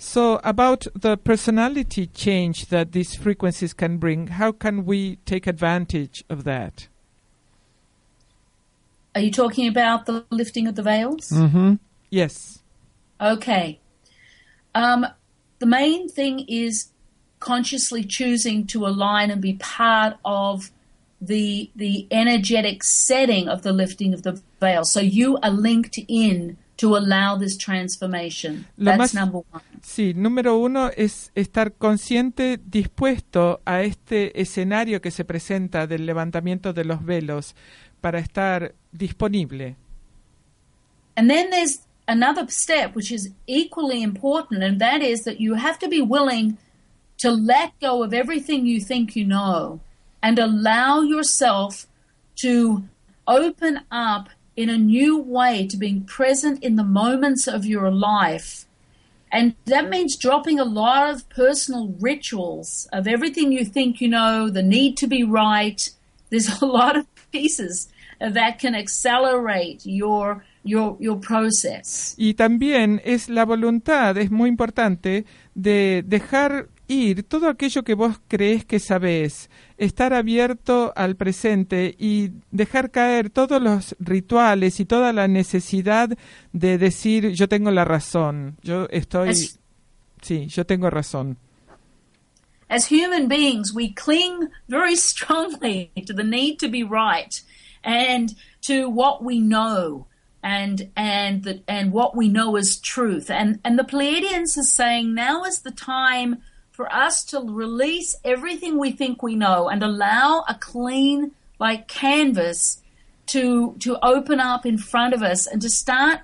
So, about the personality change that these frequencies can bring, how can we take advantage of that?
Are you talking about the lifting of the veils?
Mm -hmm. Yes.
Okay. Um, the main thing is consciously choosing to align and be part of the the energetic setting of the lifting of the veil. So you are linked in to allow this transformation. Lo That's más, number one.
Sí, número uno es estar consciente, dispuesto a este escenario que se presenta del levantamiento de los velos para estar disponible.
And then there's another step which is equally important, and that is that you have to be willing to let go of everything you think you know and allow yourself to open up in a new way to being present in the moments of your life. And that means dropping a lot of personal rituals of everything you think you know, the need to be right. There's a lot of pieces that can accelerate your your, your process.
Y también es la voluntad, es muy importante, de dejar ir todo aquello que vos crees que sabés, estar abierto al presente y dejar caer todos los rituales y toda la necesidad de decir yo tengo la razón, yo estoy, as, sí, yo tengo razón.
As human beings, we cling very strongly to the need to be right and to what we know. and and the, and what we know is truth. And and the Pleiadians is saying now is the time for us to release everything we think we know and allow a clean like canvas to to open up in front of us and to start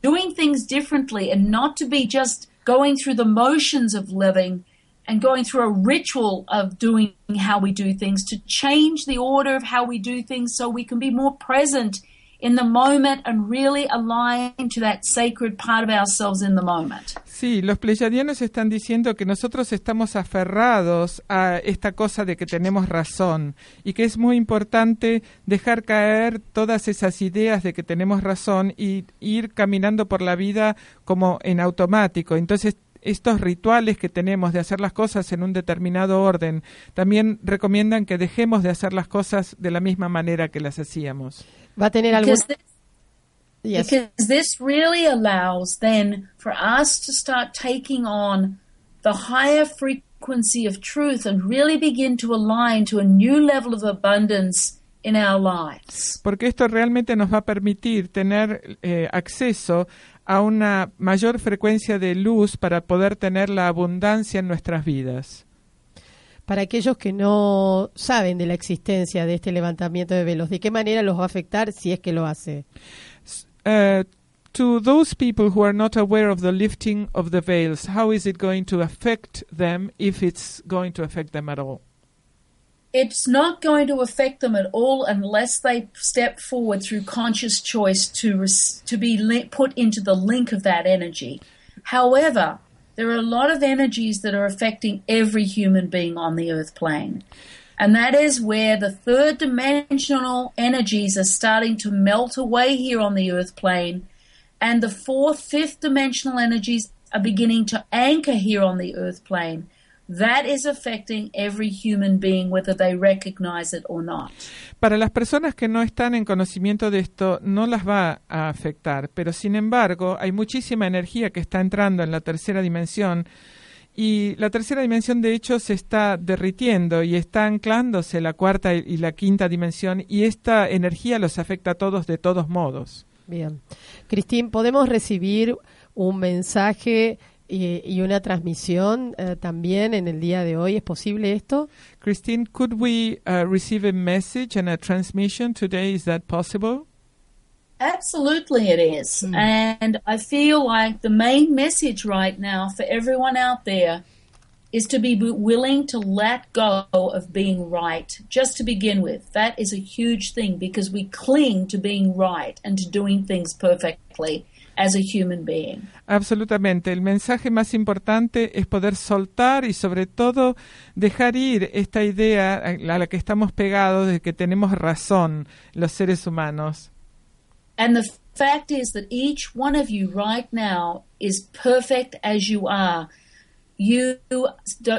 doing things differently and not to be just going through the motions of living and going through a ritual of doing how we do things to change the order of how we do things so we can be more present in the moment and really align to that sacred part of ourselves in the moment.
Sí, los pleyadianos están diciendo que nosotros estamos aferrados a esta cosa de que tenemos razón y que es muy importante dejar caer todas esas ideas de que tenemos razón y ir caminando por la vida como en automático. Entonces estos rituales que tenemos de hacer las cosas en un determinado orden, también recomiendan que dejemos de hacer las cosas de la misma manera que las hacíamos.
Va a tener algún...
Because, this,
Yes.
because this really allows then for us to start taking on the higher frequency of truth and really begin to align to a new level of abundance in our lives.
porque esto realmente nos va a permitir tener eh, acceso a una mayor frecuencia de luz para poder tener la abundancia en nuestras vidas.
Para aquellos que no saben de la existencia de este levantamiento de velos, ¿de qué manera los va a afectar si es que lo hace?
Uh, to those people who are not aware of the lifting of the veils, how is it going to affect them if it's going to affect them at all?
It's not going to affect them at all unless they step forward through conscious choice to res- to be li- put into the link of that energy. However, there are a lot of energies that are affecting every human being on the earth plane. And that is where the third dimensional energies are starting to melt away here on the earth plane. And the fourth, fifth dimensional energies are beginning to anchor here on the earth plane. That is affecting every human being, whether they recognize it or not.
Para las personas que no están en conocimiento de esto, no las va a afectar, pero sin embargo hay muchísima energía que está entrando en la tercera dimensión y la tercera dimensión de hecho se está derritiendo y está anclándose la cuarta y la quinta dimensión y esta energía los afecta a todos de todos modos.
Bien. Cristín, ¿podemos recibir un mensaje y, y una transmisión eh, también en el día de hoy? ¿Es posible esto?
Christine, could we uh, receive a message and a transmission today? Is that possible?
Absolutely, it is. And I feel like the main message right now for everyone out there is to be willing to let go of being right, just to begin with. That is a huge thing because we cling to being right and to doing things perfectly as a human being.
Absolutamente. El mensaje más importante es poder soltar y sobre todo dejar ir esta idea a la que estamos pegados de que tenemos razón los seres humanos.
And the fact is that each one of you right now is perfect as you are. You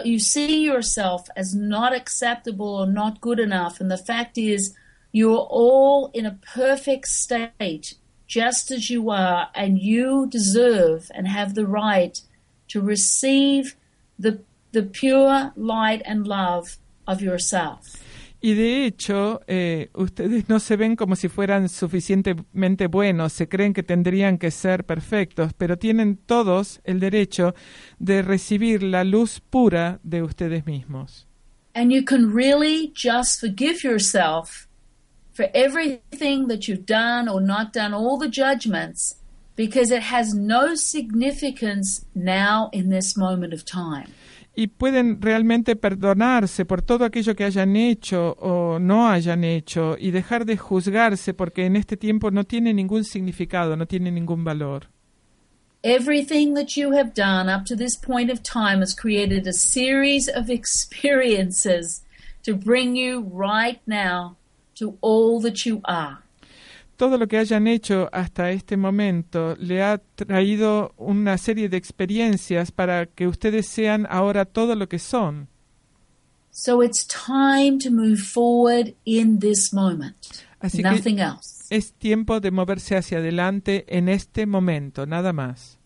you see yourself as not acceptable or not good enough, and the fact is you're all in a perfect state, just as you are, and you deserve and have the right to receive the the pure light and love of yourself.
Y de hecho, eh, ustedes no se ven como si fueran suficientemente buenos, se creen que tendrían que ser perfectos, pero tienen todos el derecho de recibir la luz pura de ustedes mismos.
And you can really just forgive yourself for everything that you've done or not done, all the judgments, because it has no significance now in this moment of time.
y pueden realmente perdonarse por todo aquello que hayan hecho o no hayan hecho y dejar de juzgarse porque en este tiempo no tiene ningún significado, no tiene ningún valor.
Everything that you have done up to this point of time has created a series of experiences to bring you right now to all that you are.
todo lo que hayan hecho hasta este momento le ha traído una serie de experiencias para que ustedes sean ahora todo lo que son.
So it's time to move forward in this moment.
Así
Nothing
que
else.
es tiempo de moverse hacia adelante en este momento, nada más.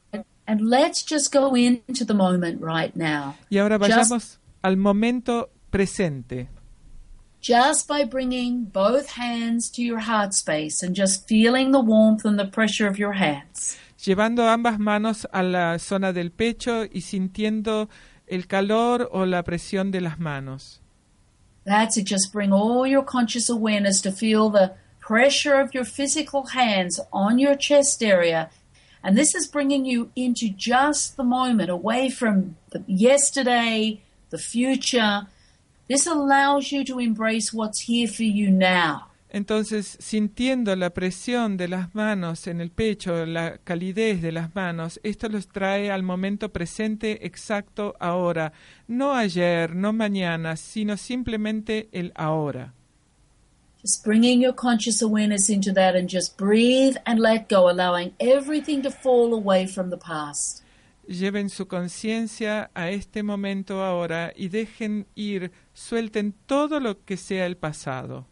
And let's just go into the moment right now.
Y ahora
Just-
vayamos al momento presente.
Just by bringing both hands to your heart space and just feeling the warmth and the pressure of your hands.
llevando ambas manos a la zona del pecho y sintiendo el calor o la presión de las manos.
That's it. Just bring all your conscious awareness to feel the pressure of your physical hands on your chest area. And this is bringing you into just the moment, away from the yesterday, the future. This allows you to embrace what's here for you now.
Entonces, sintiendo la presión de las manos en el pecho, la calidez de las manos, esto los trae al momento presente exacto ahora, no ayer, no mañana, sino simplemente el ahora.
Just bringing your conscious awareness into that and just breathe and let go, allowing everything to fall away from the past.
Lleven su conciencia a este momento ahora y dejen ir, suelten todo lo que sea el pasado.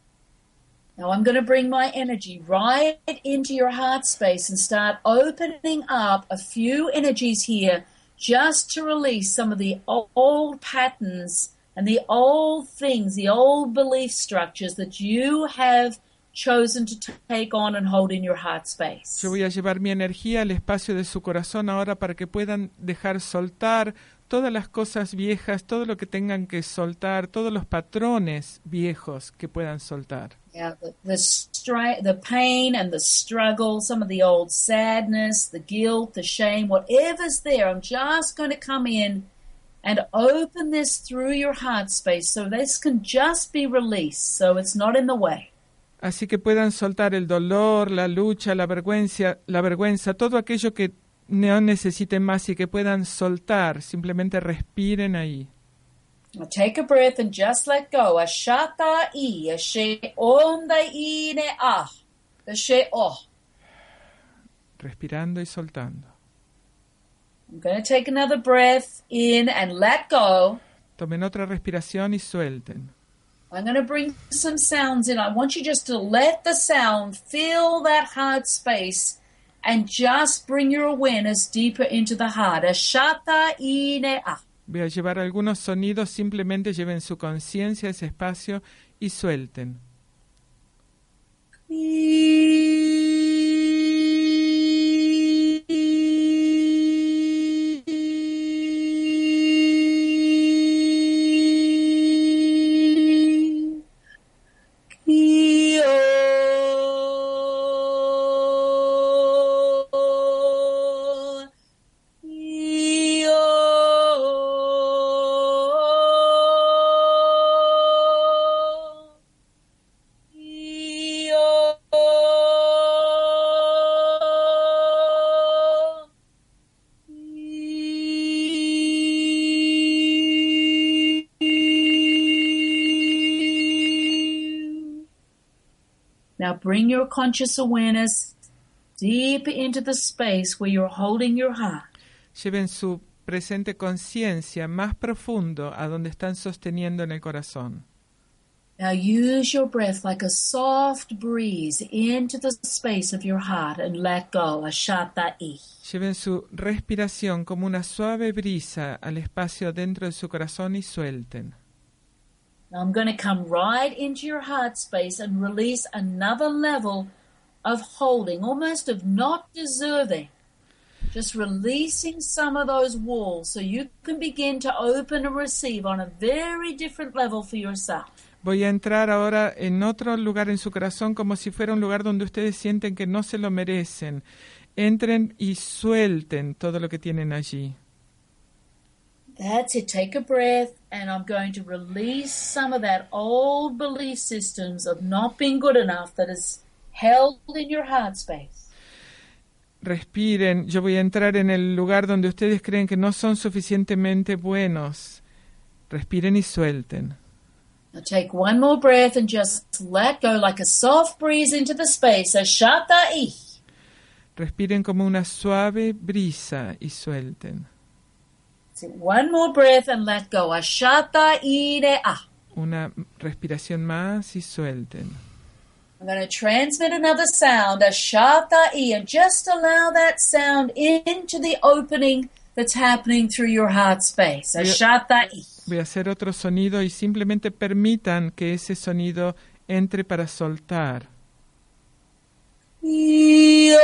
Now I'm going to bring my energy right into your heart space and start opening up a few energies here just to release some of the old patterns and the old things, the old belief structures that you have chosen to take on and hold in your heart space.
Yo voy a llevar mi energía al espacio de su corazón ahora para que puedan dejar soltar todas las cosas viejas, todo lo que tengan que soltar, todos los patrones viejos que puedan soltar.
Yeah, the, the, stri- the pain and the struggle, some of the old sadness, the guilt, the shame, whatever's there, I'm just going to come in and open this through your heart space so this can just be released, so it's not in the way.
Así que puedan soltar el dolor, la lucha, la vergüenza, la vergüenza, todo aquello que no necesiten más y que puedan soltar, simplemente respiren ahí.
Take a breath and just let go. Ashata i, ashe onda i ne ah, ashe oh.
Respirando y soltando.
I'm going to take another breath in and let go.
Tomen otra respiración y suelten.
I'm going to bring some sounds in. I want you just to let the sound fill that heart space and just bring your awareness deeper into the heart. Ashata i ne ah.
Voy a llevar algunos sonidos, simplemente lleven su conciencia a ese espacio y suelten.
Now bring your conscious awareness deep into the space where you're holding your heart.
Lleven su presente conciencia más profundo a donde están sosteniendo en el corazón.
Now use your breath like a soft breeze into the space of your heart and let go. Ashata i.
Lleven su respiración como una suave brisa al espacio dentro de su corazón y suelten.
I'm going to come right into your heart space and release another level of holding, almost of not deserving. Just releasing some of those walls so you can begin to open and receive on a very different level for yourself.
Voy a entrar ahora en otro lugar en su corazón como si fuera un lugar donde ustedes sienten que no se lo merecen. Entren y suelten todo lo que tienen allí.
That's it. Take a breath, and I'm going to release some of that old belief systems of not being good enough that is held in your heart space.
Respiren, yo voy a entrar en el lugar donde ustedes creen que no son suficientemente buenos. Respiren y suelten.
Now take one more breath and just let go like a soft breeze into the space. I.
Respiren como una suave brisa y suelten.
One more breath and let go. Ashata i re ah.
Una respiración más y suelten.
I'm going to transmit another sound, ashata i, and just allow that sound into the opening that's happening through your heart space. Ashata i.
Voy a hacer otro sonido y simplemente permitan que ese sonido entre para soltar.
That's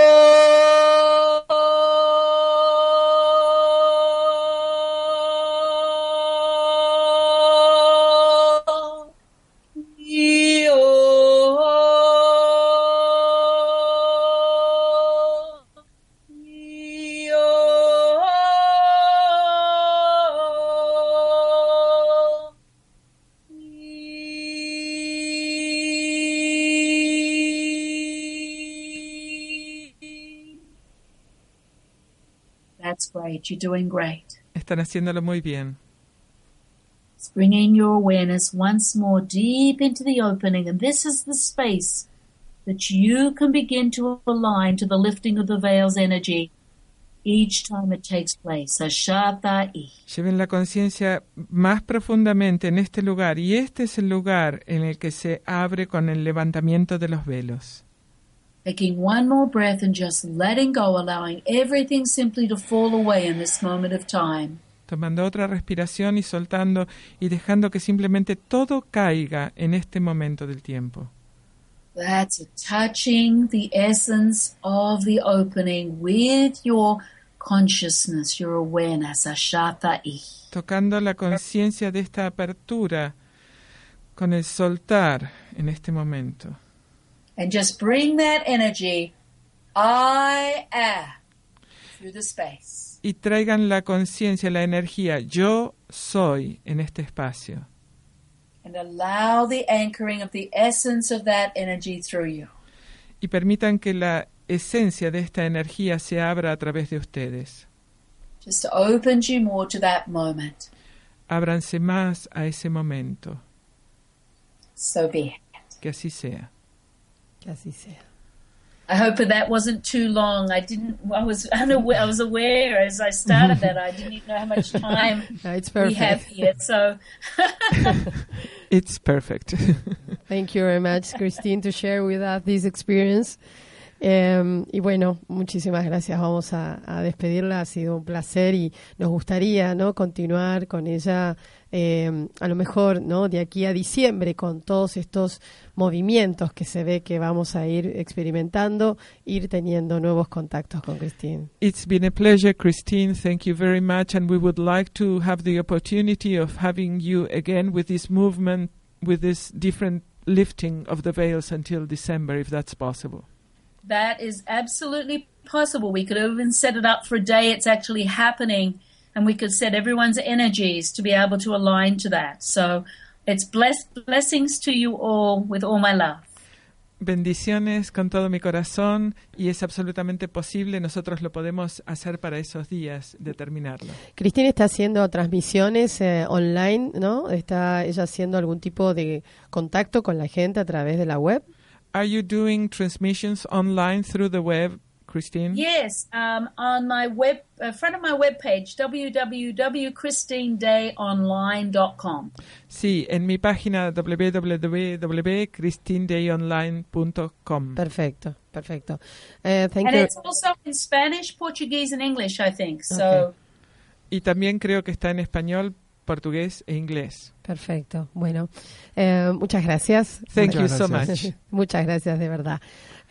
You're doing great.
Están haciéndolo muy bien.
It's bringing your awareness once more deep into the opening, and this is the space that you can begin to align to the lifting of the veil's energy each time it takes place.
Lleven la conciencia más profundamente en este lugar y este es el lugar en el que se abre con el levantamiento de los velos.
Taking one more breath and just letting go, allowing everything simply to fall away in this moment of time.
Tomando otra respiración y soltando y dejando que simplemente todo caiga en este momento del tiempo.
That's touching the essence of the opening with your consciousness, your awareness, ashata.
Tocando la conciencia de esta apertura con el soltar en este momento.
And just bring that energy, I am, through the space.
Y traigan la conciencia, la energía, yo soy en este espacio.
And allow the anchoring of the essence of that energy through you.
Y permitan que la esencia de esta energía se abra a través de ustedes.
Just opens you more to that moment.
Ábranse más a ese momento.
So be it.
Que así sea.
Que así sea.
I hope that that wasn't too long. I didn't. I was unaware. I was aware as I started that I didn't even know how much time
No, it's
we have
perfect.
here. So
It's perfect.
Thank you very much, Christine, to share with us this experience. Eh, y bueno, muchísimas gracias. Vamos a, a despedirla. Ha sido un placer y nos gustaría, ¿no? Continuar con ella, eh, a lo mejor, ¿no? De aquí a diciembre, con todos estos movimientos que se ve que vamos a ir experimentando, ir teniendo nuevos contactos con Christine.
It's been a pleasure, Christine. Thank you very much. And we would like to have the opportunity of having you again with this movement, with this different lifting of the veils until December, if that's possible.
that is absolutely possible. We could even set it up for a day it's actually happening, and we could set everyone's energies to be able to align to that. So it's bless blessings to you all with all my love.
Bendiciones con todo mi corazón y es absolutamente posible. Nosotros lo podemos hacer para esos días, determinarlo.
Cristina está haciendo transmisiones eh, online, ¿no? Está ella haciendo algún tipo de contacto con la gente a través de la web.
Are you doing transmissions online through the web, Christine?
Yes, um, on my web, uh, front of my webpage, www.christinedayonline.com.
Sí, en mi página www.christinedayonline.com.
Perfecto, perfecto. Eh, thank
And
you.
it's also in Spanish, Portuguese, and English, I think. So
Okay.
Y también creo que está en español, portugués e inglés.
Perfecto. Bueno, eh, muchas gracias.
Thank
Muchas
you so much.
Muchas gracias, de verdad.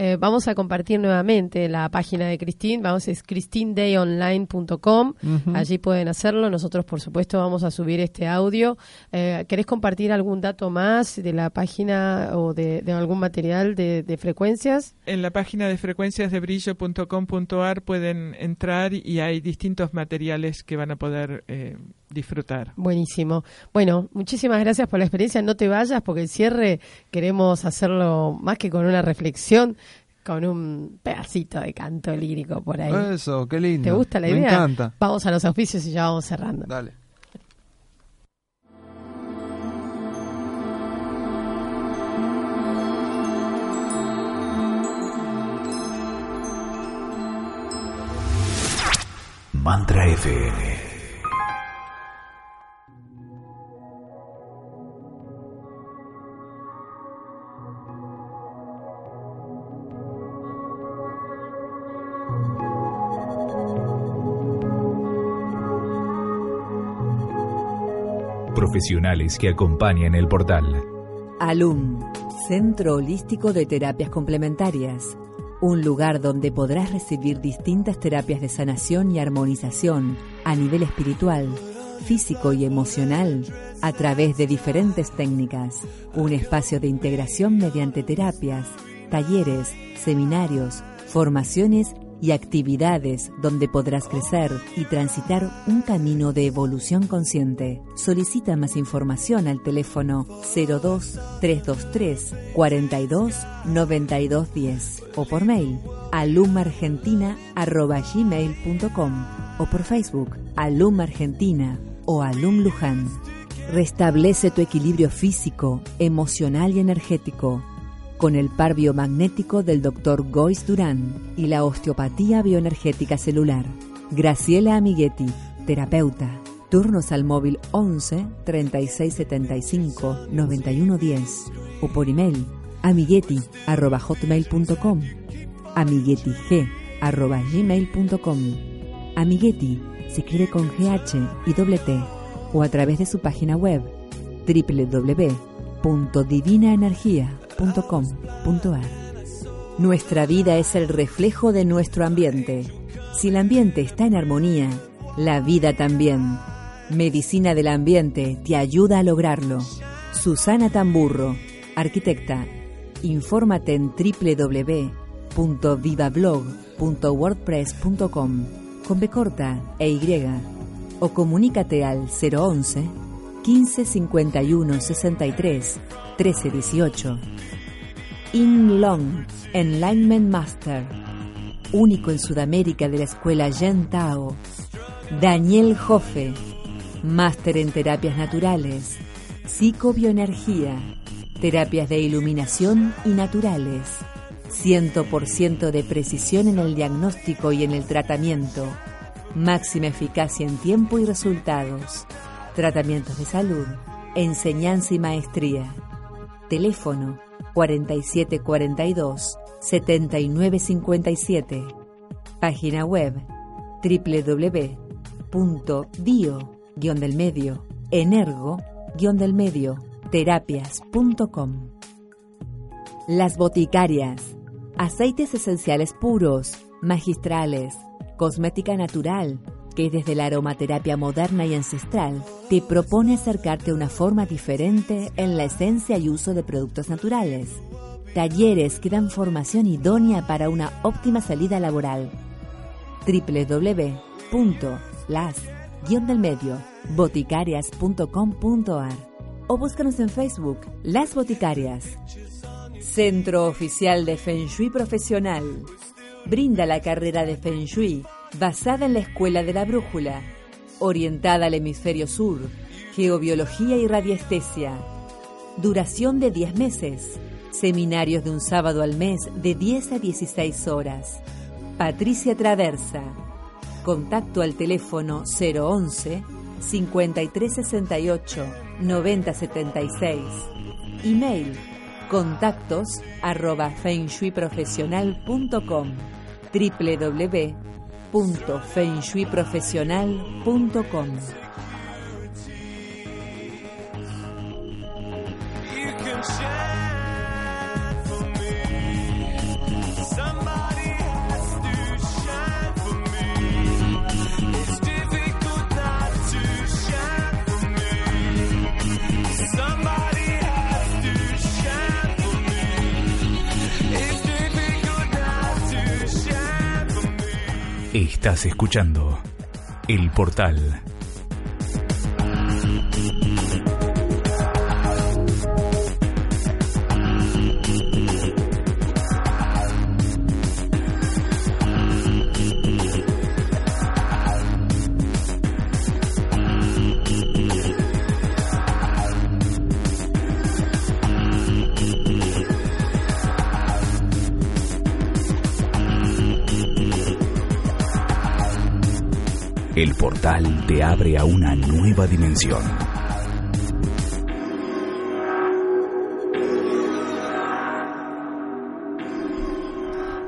Eh, vamos a compartir nuevamente la página de Christine. Vamos, es christinedayonline.com. Allí pueden hacerlo. Nosotros, por supuesto, vamos a subir este audio. Eh, ¿Querés compartir algún dato más de la página o de, de algún material de, de frecuencias?
En la página de frecuenciasdebrillo.com.ar pueden entrar y hay distintos materiales que van a poder eh, disfrutar.
Buenísimo. Bueno, muchísimas gracias por la experiencia. No te vayas porque el cierre queremos hacerlo más que con una reflexión, con un pedacito de canto lírico por ahí.
Eso, qué lindo.
¿Te gusta la
Me
idea?
encanta.
Vamos a los auspicios y ya vamos cerrando.
Dale.
Mantra FM. Profesionales que acompañan el portal.
ALUM, Centro Holístico de Terapias Complementarias. Un lugar donde podrás recibir distintas terapias de sanación y armonización a nivel espiritual, físico y emocional a través de diferentes técnicas. Un espacio de integración mediante terapias, talleres, seminarios, formaciones y actividades donde podrás crecer y transitar un camino de evolución consciente. Solicita más información al teléfono 02 323 42 92 10 o por mail alumargentina@gmail.com o por Facebook Alum Argentina o Alum Luján. Restablece tu equilibrio físico, emocional y energético con el par biomagnético del Dr. Gois Durán y la osteopatía bioenergética celular. Graciela Amiguetti, terapeuta. Turnos al móvil 11 36 75 91 10 o por email amiguetti.hotmail.com amiguettig.gmail.com Amiguetti se escribe con GH y doble T o a través de su página web Nuestra vida es el reflejo de nuestro ambiente. Si el ambiente está en armonía, la vida también. Medicina del Ambiente te ayuda a lograrlo. Susana Tamburro, arquitecta. Infórmate en www.vivablog.wordpress.com con B corta e Y o comunícate al 011 15 51 63 13 18. In Long, Enlightenment Master, único en Sudamérica de la escuela Yen Tao. Daniel Joffe, máster en terapias naturales, psicobioenergía, terapias de iluminación y naturales. 100% de precisión en el diagnóstico y en el tratamiento. Máxima eficacia en tiempo y resultados. Tratamientos de salud, enseñanza y maestría. Teléfono 4742 7957. Página web www.dio-del medio energo-del medio terapias.com. Las boticarias. Aceites esenciales puros, magistrales, cosmética natural, que desde la aromaterapia moderna y ancestral te propone acercarte a una forma diferente en la esencia y uso de productos naturales. Talleres que dan formación idónea para una óptima salida laboral. www.las-delmedio boticarias.com.ar o búscanos en Facebook Las Boticarias. Centro Oficial de Feng Shui Profesional. Brinda la carrera de Feng Shui basada en la Escuela de la Brújula, orientada al hemisferio sur, geobiología y radiestesia. Duración de 10 meses. Seminarios de un sábado al mes de 10 a 16 horas. Patricia Traversa. Contacto al teléfono 011 5368 9076. Email contactos arroba fengshuiprofesional.com www.fengshuiprofesional.com
Estás escuchando El Portal. Te abre a una nueva dimensión.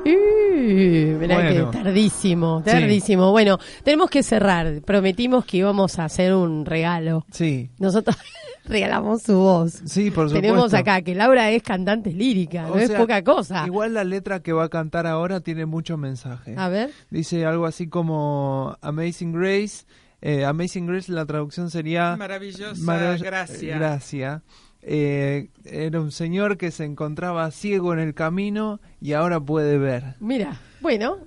Uh, mirá
Bueno.
que tardísimo, tardísimo. Bueno, tenemos que cerrar. Prometimos que íbamos a hacer un regalo.
Sí,
Nosotros regalamos su voz.
sí, por supuesto.
Tenemos acá que Laura es cantante lírica,
O
no es poca cosa.
Igual la letra que va a cantar ahora tiene mucho mensaje.
A ver.
Dice algo así como Amazing Grace. Eh, Amazing Grace, la traducción sería
Maravillosa
Marav-
gracia.
gracia. Eh, era un señor que se encontraba ciego en el camino y ahora puede ver.
Mira, bueno,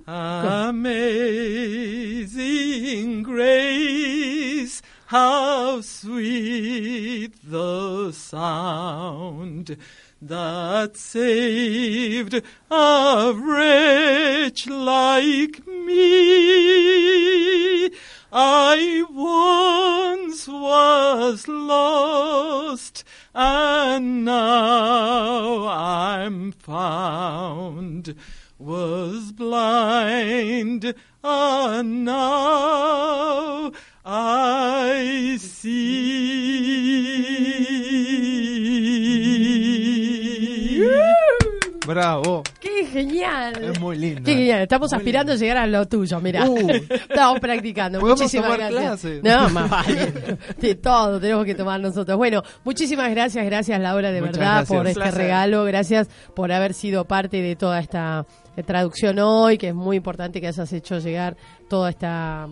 Amazing grace, how sweet the sound that saved a wretch like me. I once was lost, and now I'm found. Was blind,
estamos aspirando a llegar a lo tuyo, mira.
Uh.
estamos practicando.
¿Podemos
Muchísimas
tomar
gracias.
clases?
No, más vale. De todo tenemos que tomar nosotros. Bueno, muchísimas gracias, gracias Laura, de
Muchas
verdad,
gracias.
por este
placer.
regalo. Gracias por haber sido parte de toda esta traducción hoy, que es muy importante que hayas hecho llegar todo esta,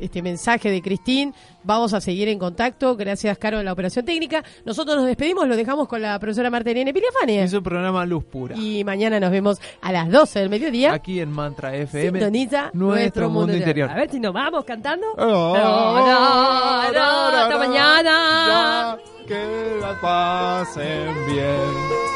este- mensaje de Cristín. Vamos a seguir en contacto. Gracias, Caro, en la operación técnica. Nosotros nos despedimos, lo dejamos con la profesora Marta Irene Piliafania.
En su programa Luz Pura.
Y mañana nos vemos a las 12 del mediodía.
Aquí en Mantra FM.
Sintoniza
nuestro mundo interior.
A ver si nos vamos cantando.
Oh,
No, no, no, hasta mañana.
Ya, que la pasen bien.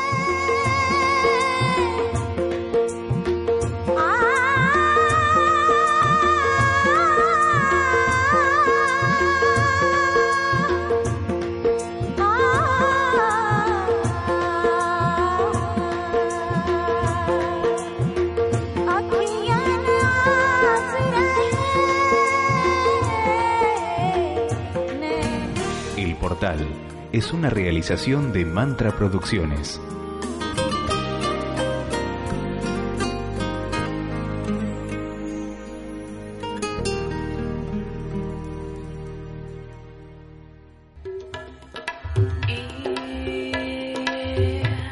Es una realización de Mantra Producciones.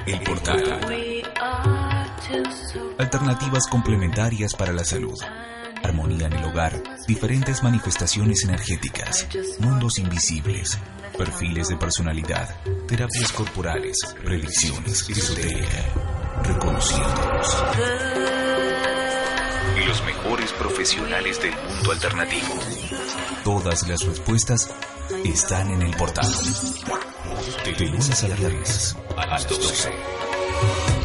El Portal. Alternativas complementarias para la salud. Armonía en el hogar. Diferentes manifestaciones energéticas. Mundos invisibles. Perfiles de personalidad. Terapias corporales. Predicciones. Esotérica. Reconociéndonos. Y los mejores profesionales del mundo alternativo. Todas las respuestas están en el portal. De lunes a viernes a las 12.